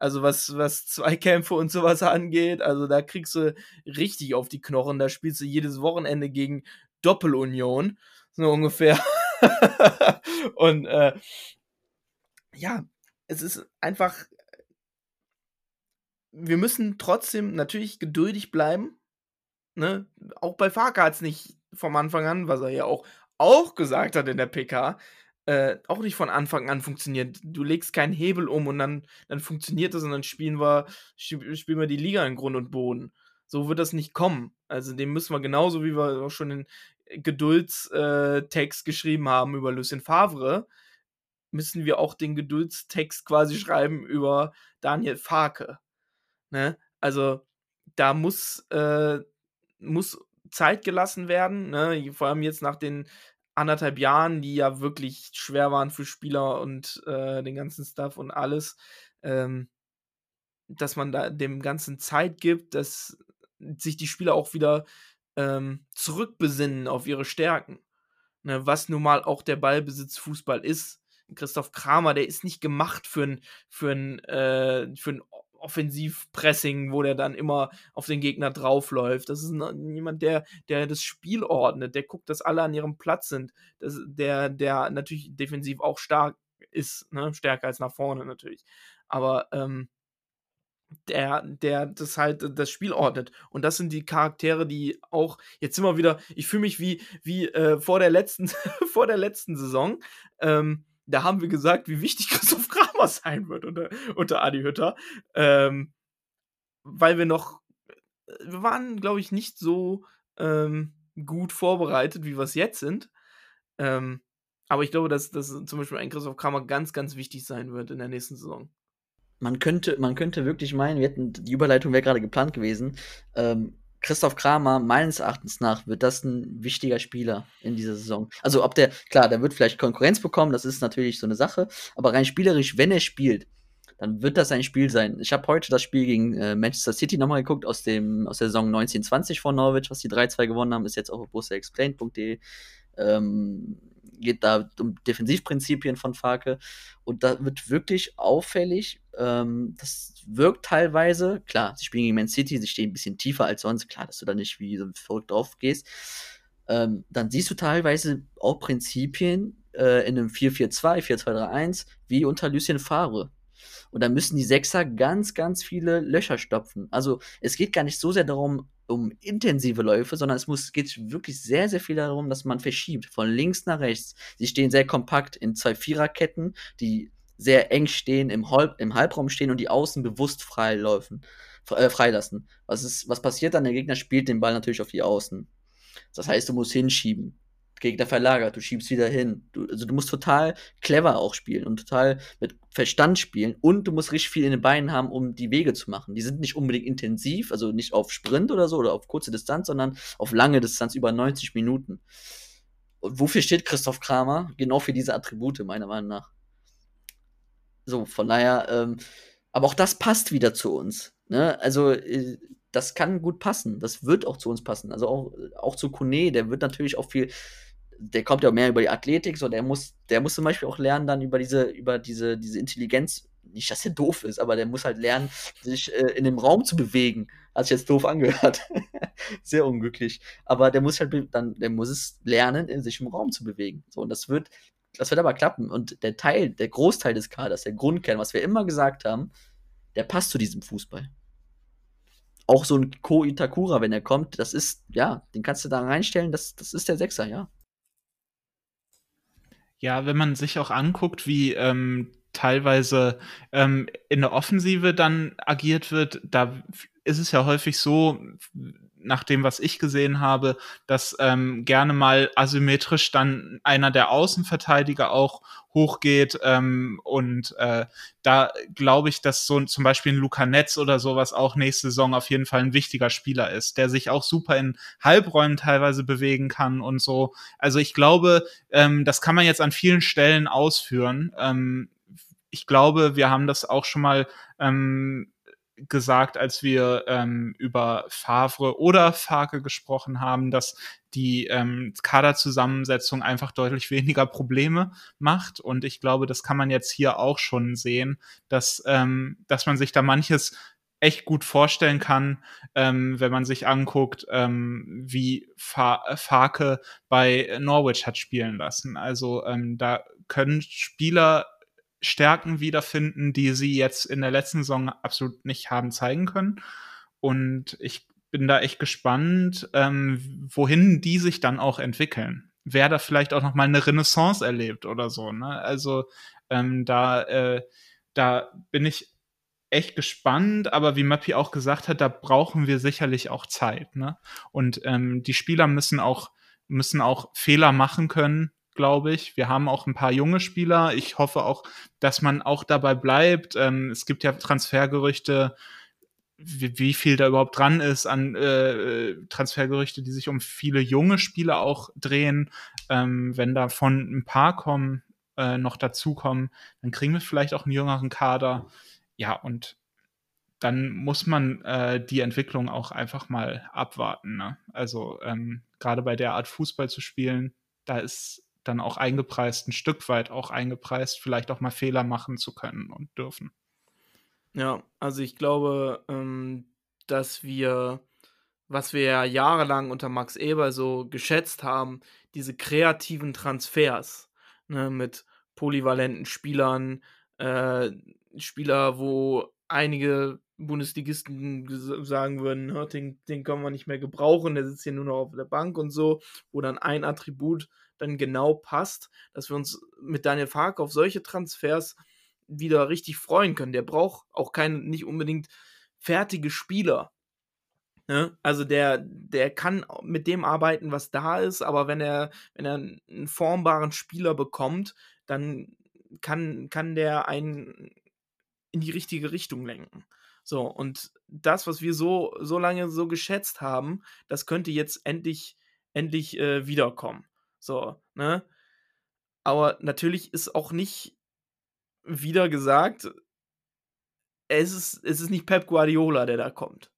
Also was, was Zweikämpfe und sowas angeht, also da kriegst du richtig auf die Knochen. Da spielst du jedes Wochenende gegen Doppelunion, so ungefähr. und äh, ja, es ist einfach, wir müssen trotzdem natürlich geduldig bleiben ne, auch bei es nicht vom Anfang an, was er ja auch, auch gesagt hat in der PK, äh, auch nicht von Anfang an funktioniert. Du legst keinen Hebel um und dann, dann funktioniert das und dann spielen wir, spielen wir die Liga in Grund und Boden. So wird das nicht kommen. Also dem müssen wir genauso, wie wir auch schon den Geduldstext geschrieben haben über Lucien Favre, müssen wir auch den Geduldstext quasi schreiben über Daniel Farke. Ne? Also da muss äh, muss Zeit gelassen werden, ne? vor allem jetzt nach den anderthalb Jahren, die ja wirklich schwer waren für Spieler und äh, den ganzen Stuff und alles, ähm, dass man da dem Ganzen Zeit gibt, dass sich die Spieler auch wieder ähm, zurückbesinnen auf ihre Stärken. Ne? Was nun mal auch der Ballbesitz Fußball ist. Christoph Kramer, der ist nicht gemacht für ein, für äh, Offensivpressing, wo der dann immer auf den Gegner draufläuft. Das ist jemand, der, der das Spiel ordnet, der guckt, dass alle an ihrem Platz sind. Das, der, der natürlich defensiv auch stark ist, ne? stärker als nach vorne natürlich. Aber ähm, der, der das halt das Spiel ordnet. Und das sind die Charaktere, die auch, jetzt immer wieder, ich fühle mich wie, wie äh, vor der letzten, vor der letzten Saison. Ähm, da haben wir gesagt, wie wichtig Christoph Kramer sein wird unter, unter Adi Hütter. Ähm, weil wir noch, wir waren, glaube ich, nicht so ähm, gut vorbereitet, wie wir es jetzt sind. Ähm, aber ich glaube, dass, dass zum Beispiel ein Christoph Kramer ganz, ganz wichtig sein wird in der nächsten Saison. Man könnte, man könnte wirklich meinen, wir hätten, die Überleitung wäre gerade geplant gewesen. Ähm, Christoph Kramer, meines Erachtens nach, wird das ein wichtiger Spieler in dieser Saison. Also, ob der, klar, der wird vielleicht Konkurrenz bekommen, das ist natürlich so eine Sache, aber rein spielerisch, wenn er spielt, dann wird das ein Spiel sein. Ich habe heute das Spiel gegen äh, Manchester City nochmal geguckt, aus, dem, aus der Saison 1920 von Norwich, was die 3-2 gewonnen haben, ist jetzt auch auf bursexplained.de. Ähm, geht da um Defensivprinzipien von Farke. Und da wird wirklich auffällig, ähm, das wirkt teilweise, klar, sie spielen gegen Man City, sie stehen ein bisschen tiefer als sonst, klar, dass du da nicht wie so verrückt drauf gehst. Ähm, dann siehst du teilweise auch Prinzipien äh, in einem 4-4-2, 4-2-3-1, wie unter Lucien Favre. Und da müssen die Sechser ganz, ganz viele Löcher stopfen. Also es geht gar nicht so sehr darum, um intensive Läufe, sondern es muss, geht wirklich sehr, sehr viel darum, dass man verschiebt, von links nach rechts. Sie stehen sehr kompakt in zwei Viererketten, die sehr eng stehen, im, Halb, im Halbraum stehen und die Außen bewusst freilaufen, äh, freilassen. Was, ist, was passiert dann? Der Gegner spielt den Ball natürlich auf die Außen. Das heißt, du musst hinschieben. Gegner verlagert, du schiebst wieder hin. Du, also du musst total clever auch spielen und total mit Verstand spielen und du musst richtig viel in den Beinen haben, um die Wege zu machen. Die sind nicht unbedingt intensiv, also nicht auf Sprint oder so oder auf kurze Distanz, sondern auf lange Distanz über 90 Minuten. Und wofür steht Christoph Kramer? Genau für diese Attribute, meiner Meinung nach. So, von daher, ähm, aber auch das passt wieder zu uns. Ne? Also, äh, das kann gut passen. Das wird auch zu uns passen. Also auch, auch zu Kone, der wird natürlich auch viel, der kommt ja mehr über die Athletik, so der muss, der muss zum Beispiel auch lernen dann über diese, über diese, diese Intelligenz. Nicht, dass er doof ist, aber der muss halt lernen, sich äh, in dem Raum zu bewegen. Hat sich jetzt doof angehört. Sehr unglücklich. Aber der muss halt dann, der muss es lernen, in sich im Raum zu bewegen. So, und das wird, das wird aber klappen. Und der Teil, der Großteil des Kaders, der Grundkern, was wir immer gesagt haben, der passt zu diesem Fußball auch so ein Ko Itakura, wenn er kommt, das ist, ja, den kannst du da reinstellen, das, das ist der Sechser, ja. Ja, wenn man sich auch anguckt, wie ähm, teilweise ähm, in der Offensive dann agiert wird, da ist es ja häufig so, nach dem, was ich gesehen habe, dass ähm, gerne mal asymmetrisch dann einer der Außenverteidiger auch hochgeht. Ähm, und äh, da glaube ich, dass so zum Beispiel ein Luca Netz oder sowas auch nächste Saison auf jeden Fall ein wichtiger Spieler ist, der sich auch super in Halbräumen teilweise bewegen kann und so. Also ich glaube, ähm, das kann man jetzt an vielen Stellen ausführen. Ähm, ich glaube, wir haben das auch schon mal ähm, gesagt, als wir ähm, über Favre oder Farke gesprochen haben, dass die ähm, Kaderzusammensetzung einfach deutlich weniger Probleme macht. Und ich glaube, das kann man jetzt hier auch schon sehen, dass, ähm, dass man sich da manches echt gut vorstellen kann, ähm, wenn man sich anguckt, ähm, wie Fa Farke bei Norwich hat spielen lassen. Also ähm, da können Spieler Stärken wiederfinden, die sie jetzt in der letzten Saison absolut nicht haben zeigen können. Und ich bin da echt gespannt, ähm, wohin die sich dann auch entwickeln. Wer da vielleicht auch noch mal eine Renaissance erlebt oder so. Ne? Also ähm, da, äh, da bin ich echt gespannt, aber wie Mappi auch gesagt hat, da brauchen wir sicherlich auch Zeit. Ne? Und ähm, die Spieler müssen auch müssen auch Fehler machen können glaube ich. Wir haben auch ein paar junge Spieler. Ich hoffe auch, dass man auch dabei bleibt. Ähm, es gibt ja Transfergerüchte, wie, wie, viel da überhaupt dran ist an äh, Transfergerüchte, die sich um viele junge Spieler auch drehen. Ähm, wenn davon ein paar kommen, äh, noch dazukommen, dann kriegen wir vielleicht auch einen jüngeren Kader. Ja, und dann muss man äh, die Entwicklung auch einfach mal abwarten. Ne? Also ähm, gerade bei der Art Fußball zu spielen, da ist dann auch eingepreist, ein Stück weit auch eingepreist, vielleicht auch mal Fehler machen zu können und dürfen. Ja, also ich glaube, ähm, dass wir, was wir ja jahrelang unter Max Eber so geschätzt haben, diese kreativen Transfers ne, mit polyvalenten Spielern, äh, Spieler, wo einige Bundesligisten sagen würden, den, den können wir nicht mehr gebrauchen, der sitzt hier nur noch auf der Bank und so, wo dann ein Attribut dann genau passt, dass wir uns mit Daniel Fark auf solche Transfers wieder richtig freuen können. Der braucht auch keine, nicht unbedingt fertige Spieler. Ne? Also der, der kann mit dem arbeiten, was da ist, aber wenn er, wenn er einen formbaren Spieler bekommt, dann kann, kann der einen in die richtige Richtung lenken. So, und das, was wir so, so lange so geschätzt haben, das könnte jetzt endlich, endlich äh, wiederkommen. So, ne? Aber natürlich ist auch nicht wieder gesagt, es ist, es ist nicht Pep Guardiola, der da kommt.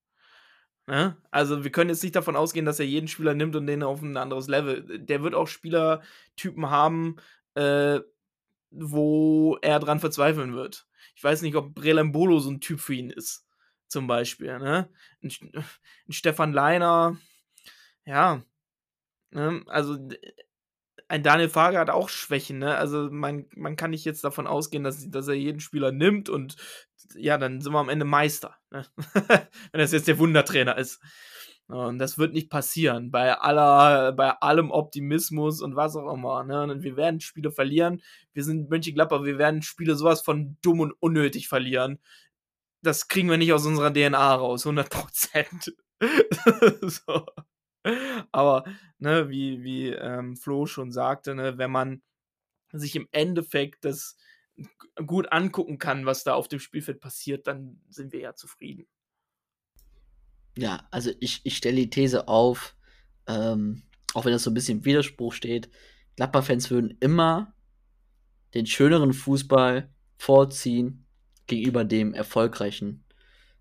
Ne? Also wir können jetzt nicht davon ausgehen, dass er jeden Spieler nimmt und den auf ein anderes Level. Der wird auch Spielertypen haben, äh, wo er dran verzweifeln wird. Ich weiß nicht, ob Brelembolo so ein Typ für ihn ist, zum Beispiel. Ne? Ein, ein Stefan Leiner, ja, ne? also ein Daniel Farge hat auch Schwächen, ne? Also man, man kann nicht jetzt davon ausgehen, dass, dass er jeden Spieler nimmt und ja, dann sind wir am Ende Meister. Ne? Wenn das jetzt der Wundertrainer ist. Und das wird nicht passieren. Bei aller, bei allem Optimismus und was auch immer. Ne? Wir werden Spiele verlieren. Wir sind Mönchengladbach, wir werden Spiele sowas von dumm und unnötig verlieren. Das kriegen wir nicht aus unserer DNA raus, 100 Prozent. so. Aber, ne, wie, wie ähm, Flo schon sagte, ne, wenn man sich im Endeffekt das gut angucken kann, was da auf dem Spielfeld passiert, dann sind wir ja zufrieden. Ja, also ich, ich stelle die These auf, ähm, auch wenn das so ein bisschen im Widerspruch steht, Gladbach-Fans würden immer den schöneren Fußball vorziehen gegenüber dem erfolgreichen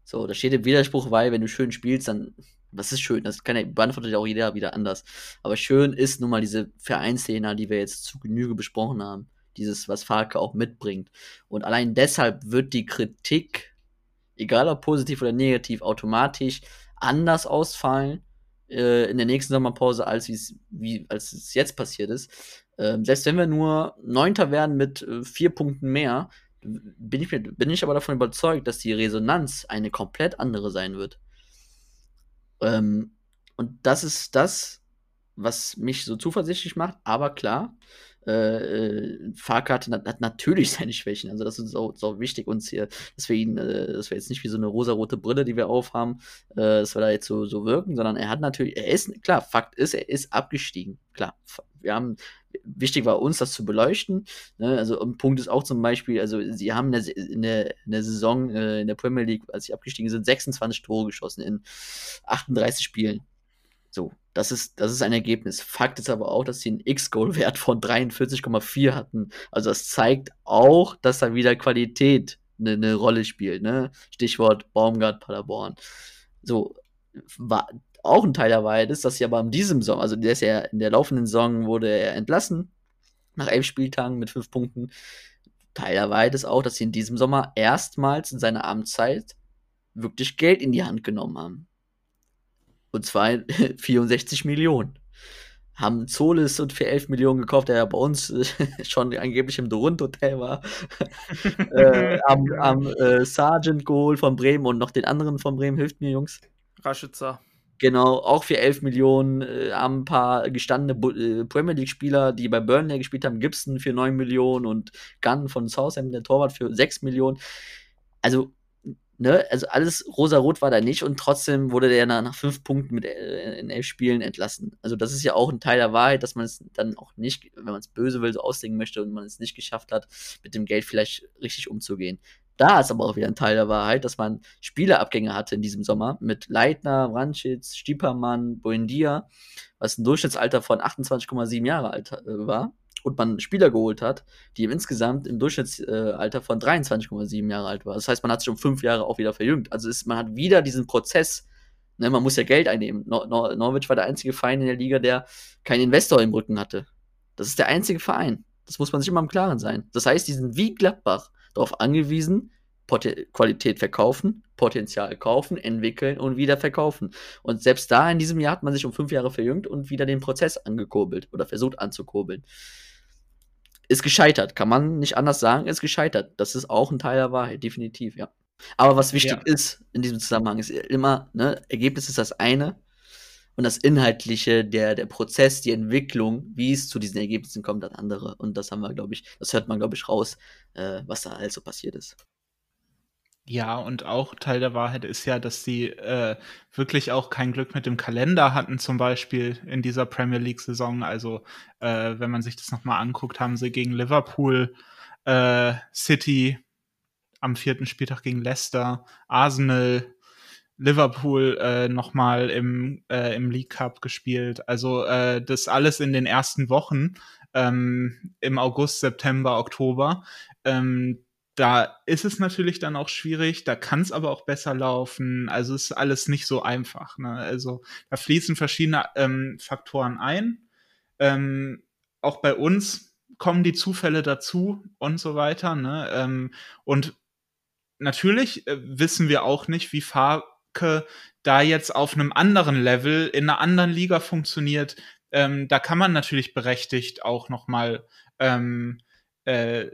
So, das steht im Widerspruch, weil wenn du schön spielst, dann, was ist schön? Das kann ja, beantwortet ja auch jeder wieder anders. Aber schön ist nun mal diese Vereinsszene, die wir jetzt zu Genüge besprochen haben. Dieses, was Farke auch mitbringt. Und allein deshalb wird die Kritik, egal ob positiv oder negativ, automatisch anders ausfallen äh, in der nächsten Sommerpause, als, wie, als es jetzt passiert ist. Ähm, selbst wenn wir nur Neunter werden mit äh, vier Punkten mehr, bin ich, bin ich aber davon überzeugt, dass die Resonanz eine komplett andere sein wird. Ähm, und das ist das, was mich so zuversichtlich macht. Aber klar, äh, Fahrkarte hat natürlich seine Schwächen. Also das ist auch, auch wichtig uns hier, dass wir ihn, äh, dass wir jetzt nicht wie so eine rosarote Brille, die wir aufhaben, äh, dass wir da jetzt so, so wirken, sondern er hat natürlich, er ist, klar, Fakt ist, er ist abgestiegen. Klar, wir haben, wichtig war uns, das zu beleuchten. Ne? Also ein Punkt ist auch zum Beispiel, also sie haben in der, in der, in der Saison äh, in der Premier League, als sie abgestiegen sind, 26 Tore geschossen in 38 Spielen. So, das ist, das ist ein Ergebnis. Fakt ist aber auch, dass sie einen X-Goal-Wert von 43,4 hatten. Also das zeigt auch, dass da wieder Qualität eine, eine Rolle spielt. Ne? Stichwort Baumgart, Paderborn. So, war auch ein Teil der Wahrheit ist, dass sie aber in diesem Sommer, also der ist ja in der laufenden Saison wurde er entlassen, nach elf Spieltagen mit fünf Punkten. Teil der Wahrheit ist auch, dass sie in diesem Sommer erstmals in seiner Amtszeit wirklich Geld in die Hand genommen haben. Und zwar 64 Millionen. Haben Zolis und für 11 Millionen gekauft, der ja bei uns schon angeblich im Dorund Hotel war. äh, am am äh, Sergeant Goal von Bremen und noch den anderen von Bremen. Hilft mir, Jungs. Raschitzer. Genau, auch für 11 Millionen äh, haben ein paar gestandene äh, Premier League-Spieler, die bei Burnley gespielt haben, Gibson für 9 Millionen und Gunn von Southampton, der Torwart, für 6 Millionen. Also ne, also alles rosa-rot war da nicht und trotzdem wurde der nach, nach fünf Punkten mit äh, in elf Spielen entlassen. Also das ist ja auch ein Teil der Wahrheit, dass man es dann auch nicht, wenn man es böse will, so auslegen möchte und man es nicht geschafft hat, mit dem Geld vielleicht richtig umzugehen. Da ist aber auch wieder ein Teil der Wahrheit, dass man Spielerabgänge hatte in diesem Sommer mit Leitner, Branschitz, Stiepermann, Buendia, was ein Durchschnittsalter von 28,7 Jahre alt äh, war und man Spieler geholt hat, die insgesamt im Durchschnittsalter von 23,7 Jahre alt war. Das heißt, man hat sich um fünf Jahre auch wieder verjüngt. Also ist, man hat wieder diesen Prozess, ne, man muss ja Geld einnehmen. Nor Nor Norwich war der einzige Verein in der Liga, der keinen Investor im Rücken hatte. Das ist der einzige Verein. Das muss man sich immer im Klaren sein. Das heißt, die sind wie Gladbach darauf angewiesen, Qualität verkaufen, Potenzial kaufen, entwickeln und wieder verkaufen. Und selbst da in diesem Jahr hat man sich um fünf Jahre verjüngt und wieder den Prozess angekurbelt oder versucht anzukurbeln ist gescheitert. Kann man nicht anders sagen, ist gescheitert. Das ist auch ein Teil der Wahrheit, definitiv, ja. Aber was wichtig ja. ist in diesem Zusammenhang, ist immer, ne, Ergebnis ist das eine und das Inhaltliche, der, der Prozess, die Entwicklung, wie es zu diesen Ergebnissen kommt, das andere. Und das haben wir, glaube ich, das hört man, glaube ich, raus, äh, was da also passiert ist. Ja, und auch Teil der Wahrheit ist ja, dass sie äh, wirklich auch kein Glück mit dem Kalender hatten, zum Beispiel in dieser Premier League-Saison. Also, äh, wenn man sich das nochmal anguckt, haben sie gegen Liverpool, äh, City am vierten Spieltag gegen Leicester, Arsenal, Liverpool äh, nochmal im, äh, im League Cup gespielt. Also äh, das alles in den ersten Wochen ähm, im August, September, Oktober. Ähm, da ist es natürlich dann auch schwierig, da kann es aber auch besser laufen. Also ist alles nicht so einfach. Ne? Also da fließen verschiedene ähm, Faktoren ein. Ähm, auch bei uns kommen die Zufälle dazu und so weiter. Ne? Ähm, und natürlich äh, wissen wir auch nicht, wie Farke da jetzt auf einem anderen Level in einer anderen Liga funktioniert. Ähm, da kann man natürlich berechtigt auch noch mal ähm, äh,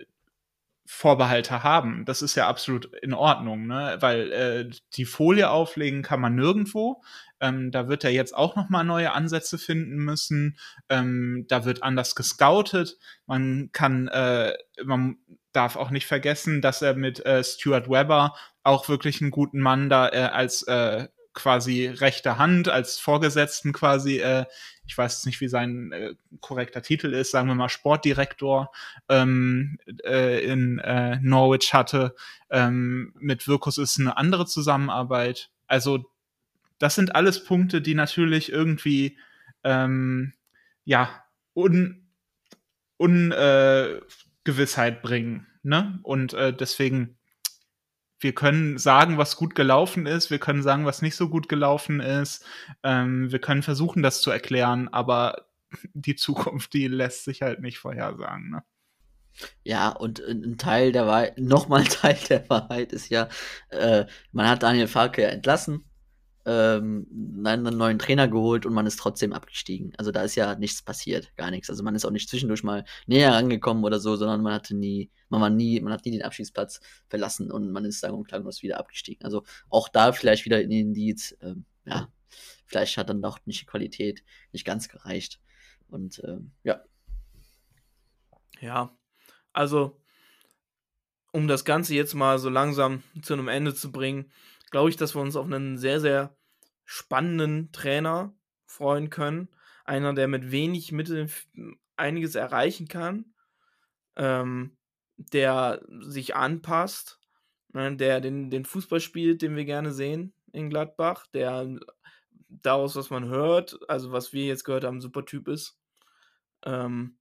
Vorbehalte haben. Das ist ja absolut in Ordnung, ne? weil äh, die Folie auflegen kann man nirgendwo. Ähm, da wird er jetzt auch noch mal neue Ansätze finden müssen. Ähm, da wird anders gescoutet. Man kann, äh, man darf auch nicht vergessen, dass er mit äh, Stuart Webber auch wirklich einen guten Mann da äh, als äh, quasi rechte Hand, als Vorgesetzten quasi äh, ich weiß nicht, wie sein äh, korrekter Titel ist, sagen wir mal Sportdirektor ähm, äh, in äh, Norwich hatte. Ähm, mit Wirkus ist eine andere Zusammenarbeit. Also das sind alles Punkte, die natürlich irgendwie ähm, ja un, un äh, Gewissheit bringen. Ne? Und äh, deswegen wir können sagen, was gut gelaufen ist, wir können sagen, was nicht so gut gelaufen ist, ähm, wir können versuchen, das zu erklären, aber die Zukunft, die lässt sich halt nicht vorhersagen. Ne? Ja, und ein Teil der Wahrheit, nochmal ein Teil der Wahrheit ist ja, äh, man hat Daniel Farke entlassen, ähm, einen neuen Trainer geholt und man ist trotzdem abgestiegen. Also da ist ja nichts passiert, gar nichts. Also man ist auch nicht zwischendurch mal näher rangekommen oder so, sondern man hatte nie, man war nie, man hat nie den Abstiegsplatz verlassen und man ist sagen und klanglos wieder abgestiegen. Also auch da vielleicht wieder in den Indiz, ähm, ja, vielleicht hat dann doch nicht die Qualität nicht ganz gereicht. Und ähm, ja. Ja, also um das Ganze jetzt mal so langsam zu einem Ende zu bringen, glaube ich, dass wir uns auf einen sehr, sehr spannenden Trainer freuen können. Einer, der mit wenig Mitteln einiges erreichen kann, ähm, der sich anpasst, ne, der den, den Fußball spielt, den wir gerne sehen in Gladbach, der daraus, was man hört, also was wir jetzt gehört haben, super Typ ist. Ähm,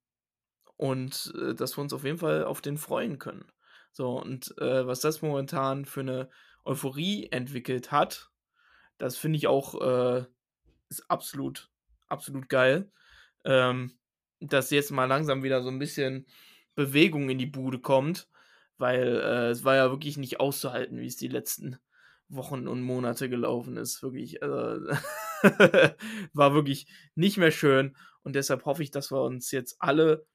und äh, dass wir uns auf jeden Fall auf den freuen können. So, und äh, was das momentan für eine Euphorie entwickelt hat, das finde ich auch äh, ist absolut, absolut geil. Ähm, dass jetzt mal langsam wieder so ein bisschen Bewegung in die Bude kommt, weil äh, es war ja wirklich nicht auszuhalten, wie es die letzten Wochen und Monate gelaufen ist. Wirklich, äh, war wirklich nicht mehr schön und deshalb hoffe ich, dass wir uns jetzt alle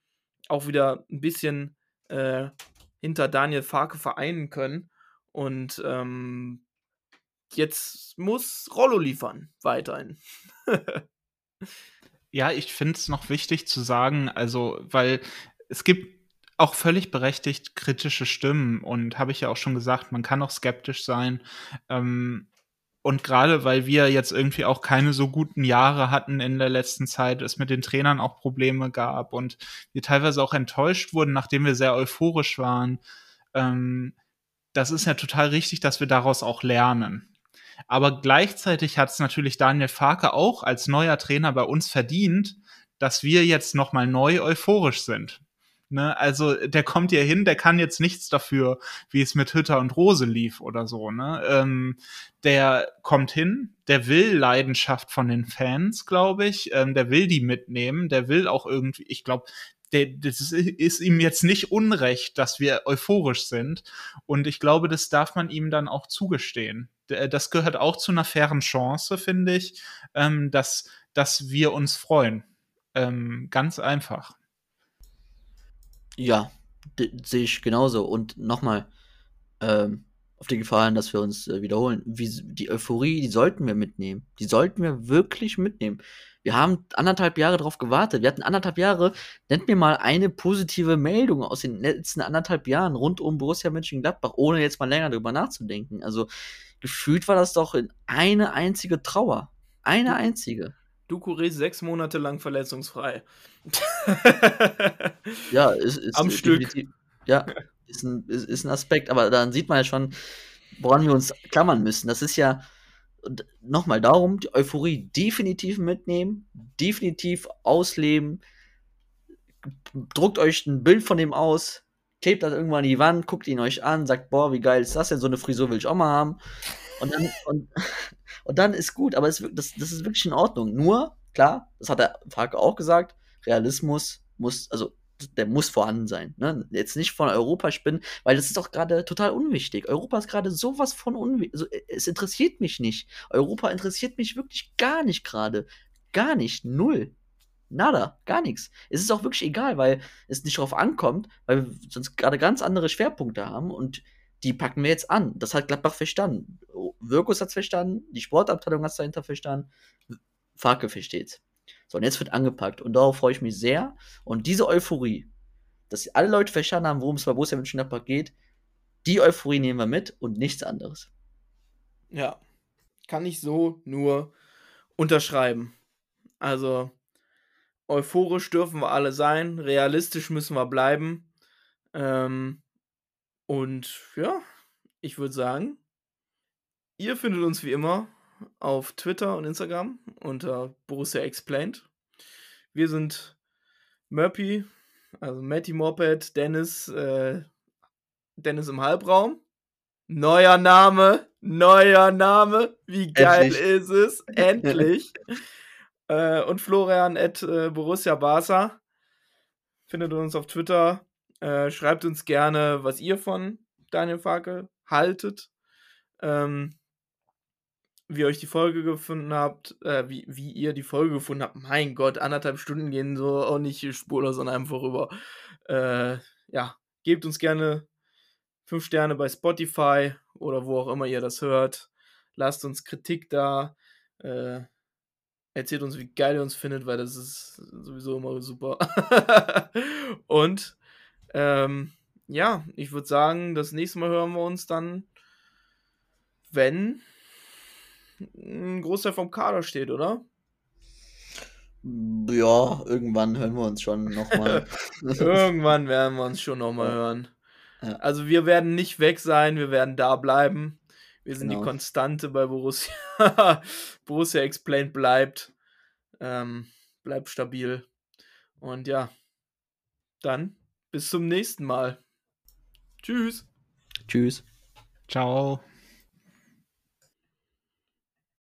auch wieder ein bisschen äh, hinter Daniel Farke vereinen können und ähm, jetzt muss Rollo liefern, weiterhin. ja, ich finde es noch wichtig zu sagen, also, weil es gibt auch völlig berechtigt kritische Stimmen und habe ich ja auch schon gesagt, man kann auch skeptisch sein. Ähm, und gerade weil wir jetzt irgendwie auch keine so guten Jahre hatten in der letzten Zeit, es mit den Trainern auch Probleme gab und wir teilweise auch enttäuscht wurden, nachdem wir sehr euphorisch waren, ähm, das ist ja total richtig, dass wir daraus auch lernen. Aber gleichzeitig hat es natürlich Daniel Farke auch als neuer Trainer bei uns verdient, dass wir jetzt nochmal neu euphorisch sind. Ne? Also der kommt hier hin, der kann jetzt nichts dafür, wie es mit Hütter und Rose lief oder so. Ne? Ähm, der kommt hin, der will Leidenschaft von den Fans, glaube ich. Ähm, der will die mitnehmen, der will auch irgendwie, ich glaube, der, das ist, ihm jetzt nicht unrecht, dass wir euphorisch sind. Und ich glaube, das darf man ihm dann auch zugestehen. Das gehört auch zu einer fairen Chance, finde ich, ähm, dass, dass wir uns freuen. Ähm, ganz einfach. Ja, sehe ich genauso. Und nochmal, ähm, auf die Gefahr hin, dass wir uns äh, wiederholen. Wie, die Euphorie, die sollten wir mitnehmen. Die sollten wir wirklich mitnehmen. Wir haben anderthalb Jahre darauf gewartet. Wir hatten anderthalb Jahre. Nennt mir mal eine positive Meldung aus den letzten anderthalb Jahren rund um Borussia Mönchengladbach, ohne jetzt mal länger darüber nachzudenken. Also gefühlt war das doch eine einzige Trauer. Eine einzige. Ducouré sechs Monate lang verletzungsfrei. ja, ist, ist am Stück. Ja, ist ein, ist, ist ein Aspekt, aber dann sieht man ja schon, woran wir uns klammern müssen. Das ist ja nochmal darum, die Euphorie definitiv mitnehmen, definitiv ausleben. Druckt euch ein Bild von dem aus, klebt das irgendwann an die Wand, guckt ihn euch an, sagt, boah, wie geil ist das denn? So eine Frisur will ich auch mal haben. Und dann, und, und dann ist gut, aber es, das, das ist wirklich in Ordnung. Nur, klar, das hat der Farke auch gesagt, Realismus muss, also der muss vorhanden sein. Ne? Jetzt nicht von Europa spinnen, weil das ist doch gerade total unwichtig. Europa ist gerade sowas von unwichtig. Also, es interessiert mich nicht. Europa interessiert mich wirklich gar nicht gerade. Gar nicht. Null. Nada. Gar nichts. Es ist auch wirklich egal, weil es nicht darauf ankommt, weil wir sonst gerade ganz andere Schwerpunkte haben und die packen wir jetzt an. Das hat Gladbach verstanden. Wirkus hat es verstanden, die Sportabteilung hat es dahinter verstanden, Farke versteht's. So, und jetzt wird angepackt. Und darauf freue ich mich sehr. Und diese Euphorie, dass alle Leute verstanden haben, worum es bei Borussia Mönchengladbach geht, die Euphorie nehmen wir mit und nichts anderes. Ja, kann ich so nur unterschreiben. Also, euphorisch dürfen wir alle sein, realistisch müssen wir bleiben. Ähm, und ja, ich würde sagen, ihr findet uns wie immer auf Twitter und Instagram unter Borussia Explained. Wir sind Murphy, also Matty Moped, Dennis, äh, Dennis im Halbraum. Neuer Name, neuer Name. Wie geil Endlich. ist es? Endlich. äh, und Florian at äh, Borussia Barca. Findet uns auf Twitter. Äh, schreibt uns gerne, was ihr von Daniel Farke haltet. Ähm, wie euch die Folge gefunden habt, äh, wie, wie ihr die Folge gefunden habt. Mein Gott, anderthalb Stunden gehen so auch nicht spurlos an einem vorüber. Äh, ja, gebt uns gerne fünf Sterne bei Spotify oder wo auch immer ihr das hört. Lasst uns Kritik da. Äh, erzählt uns, wie geil ihr uns findet, weil das ist sowieso immer super. Und ähm, ja, ich würde sagen, das nächste Mal hören wir uns dann, wenn ein Großteil vom Kader steht, oder? Ja, irgendwann hören wir uns schon nochmal. Irgendwann werden wir uns schon nochmal Ja. hören. Ja. Also wir werden nicht weg sein, wir werden da bleiben. Wir sind Genau. die Konstante bei Borussia. Borussia Explained bleibt. Ähm, bleibt stabil. Und ja, dann bis zum nächsten Mal. Tschüss. Tschüss. Ciao.